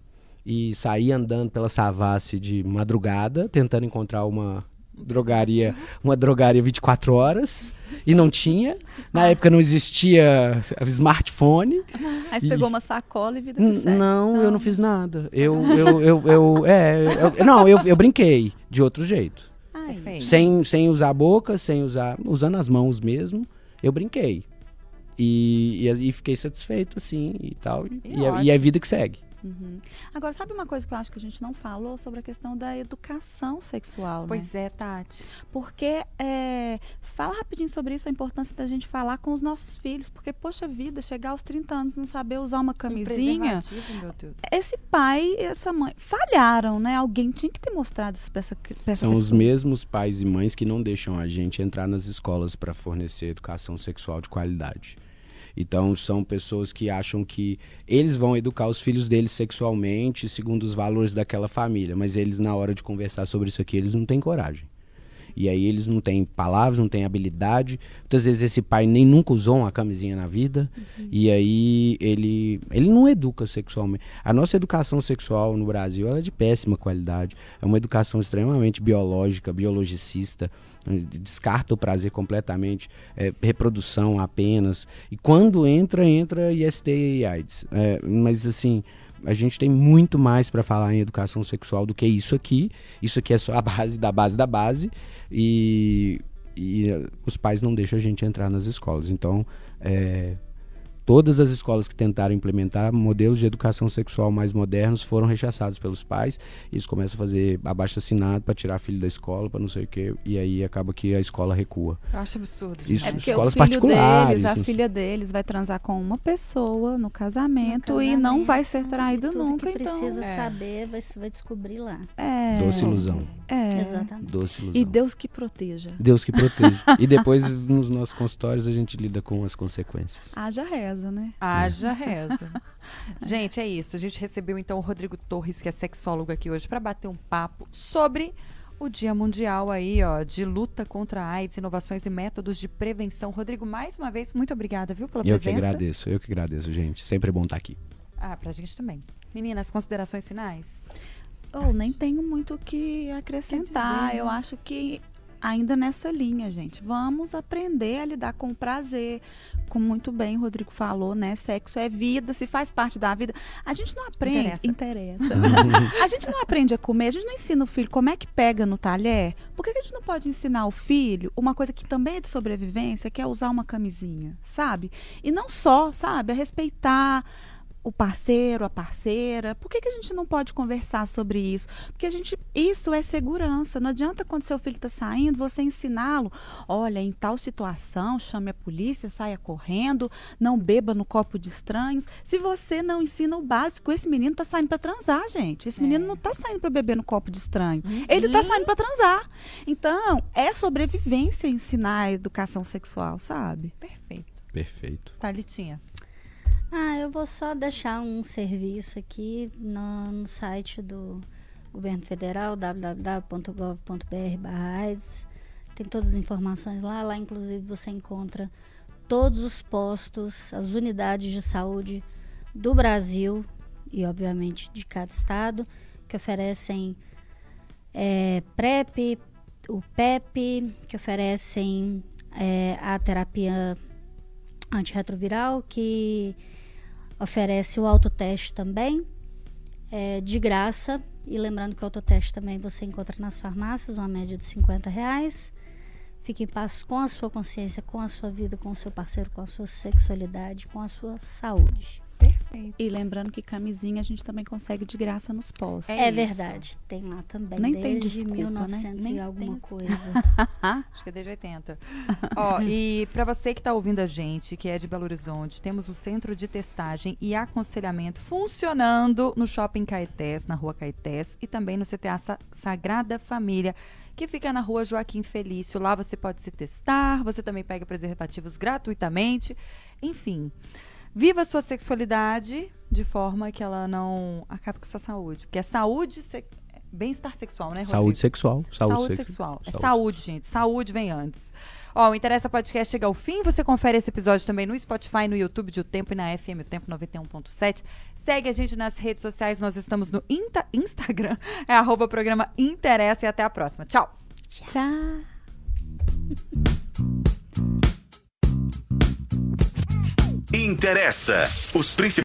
e saí andando pela Savassi de madrugada, tentando encontrar uma drogaria, uma drogaria 24 horas e não tinha. Na época não existia smartphone. Aí você E- pegou uma sacola e vida que segue. Não, eu não fiz nada. Eu, eu, eu, eu- é, eu- não, eu, eu brinquei de outro jeito. Ai. Sem, sem usar a boca, sem usar, usando as mãos mesmo, eu brinquei. E, e, e fiquei satisfeito, assim, e tal. E, E e, é, e é vida que segue. Uhum. Agora, sabe uma coisa que eu acho que a gente não falou sobre a questão da educação sexual, né? Pois é, Tati. Porque, é, fala rapidinho sobre isso, a importância da gente falar com os nossos filhos. Porque, poxa vida, chegar aos 30 anos e não saber usar uma Um camisinha. preservativo, meu Deus. Esse pai e essa mãe falharam, né? Alguém tinha que ter mostrado isso pra essa, pra essa São os pessoa. mesmos pais e mães que não deixam a gente entrar nas escolas para fornecer educação sexual de qualidade. Então, são pessoas que acham que eles vão educar os filhos deles sexualmente, segundo os valores daquela família, mas eles, na hora de conversar sobre isso aqui, eles não têm coragem. E aí eles não têm palavras, não têm habilidade. Muitas vezes esse pai nem nunca usou uma camisinha na vida. E aí ele, ele não educa sexualmente. A nossa educação sexual no Brasil é de péssima qualidade. É uma educação extremamente biológica, biologicista. Descarta o prazer completamente. É reprodução apenas. E quando entra, entra IST e AIDS. É, mas assim, a gente tem muito mais para falar em educação sexual do que isso aqui. Isso aqui é só a base da base da base. E, e eh, os pais não deixam a gente entrar nas escolas. Então, é, todas as escolas que tentaram implementar modelos de educação sexual mais modernos foram rechaçados pelos pais. Eles começam a fazer abaixo assinado para tirar filho da escola, para não sei o quê. E aí acaba que a escola recua. Eu acho absurdo. Isso-. É porque o escolas filho particulares, deles, a assim. filha deles vai transar com uma pessoa no casamento, No e não casamento, vai ser traído e tudo nunca. que então, precisa é. saber, vai, vai descobrir lá. é, Doce ilusão. É. Exatamente. Doce ilusão. E Deus que proteja. Deus que protege. <laughs> e depois, nos nossos consultórios, a gente lida com as consequências. Haja reza, né? Haja reza. <laughs> gente, é isso. A gente recebeu então o Rodrigo Torres, que é sexólogo aqui hoje, para bater um papo sobre o Dia Mundial aí, ó, de luta contra a AIDS, inovações e métodos de prevenção. Rodrigo, mais uma vez, muito obrigada, viu, pela Eu que presença. agradeço, eu que agradeço, gente. Sempre é bom estar aqui. Ah, pra gente também. Meninas, considerações finais? Eu nem tenho muito o que acrescentar. dizer, Eu né? acho que ainda nessa linha, gente. Vamos aprender a lidar com o prazer. Como muito bem o Rodrigo falou, né? Sexo é vida, se faz parte da vida. A gente não aprende. Interessa. Interessa. <laughs> a gente não aprende a comer, a gente não ensina o filho como é que pega no talher. Por que que a gente não pode ensinar o filho uma coisa que também é de sobrevivência, que é usar uma camisinha, sabe? E não só, sabe? A respeitar o parceiro, a parceira. Por que, que a gente não pode conversar sobre isso? Porque a gente, isso é segurança. Não adianta quando seu filho está saindo, você ensiná-lo. Olha, em tal situação, chame a polícia, saia correndo, não beba no copo de estranhos. Se você não ensina o básico, esse menino está saindo para transar, gente. Esse menino não está saindo para beber no copo de estranho. Ele está saindo para transar. Então, é sobrevivência ensinar a educação sexual, sabe? Perfeito. Perfeito. Thalitinha. Ah, eu vou só deixar um serviço aqui no, no site do governo federal, www.gov.br/aids. Tem todas as informações lá. Lá, inclusive, você encontra todos os postos, as unidades de saúde do Brasil e, obviamente, de cada estado, que oferecem é, PrEP, o PEP, que oferecem é, a terapia antirretroviral, que oferece o autoteste também, é, de graça. E lembrando que o autoteste também você encontra nas farmácias, uma média de 50 reais. Fique em paz com a sua consciência, com a sua vida, com o seu parceiro, com a sua sexualidade, com a sua saúde. E lembrando que camisinha a gente também consegue de graça nos postos. É É, verdade, tem lá também, Nem tem desde desculpa, né? 1900 Nem e tem alguma desculpa. coisa. <laughs> <laughs> Acho que é desde 80. <laughs> Ó, e para você que está ouvindo a gente, que é de Belo Horizonte, temos o centro de testagem e aconselhamento funcionando no Shopping Caetés, na rua Caetés, e também no CTA Sa- Sagrada Família, que fica na rua Joaquim Felício. Lá você pode se testar, você também pega preservativos gratuitamente. Enfim, viva a sua sexualidade de forma que ela não acabe com a sua saúde. Porque a saúde se- Bem-estar sexual, né, Rodrigo? Saúde sexual. Saúde, Saúde, sex- sexual. É saúde. saúde, gente. Saúde vem antes. Ó, o Interessa Podcast chega ao fim. Você confere esse episódio também no Spotify, no YouTube de O Tempo e na FM O Tempo 91.7. Segue a gente nas redes sociais. Nós estamos no Inta- Instagram. <laughs> É arroba programa Interessa e até a próxima. Tchau. Tchau. Interessa. Os principais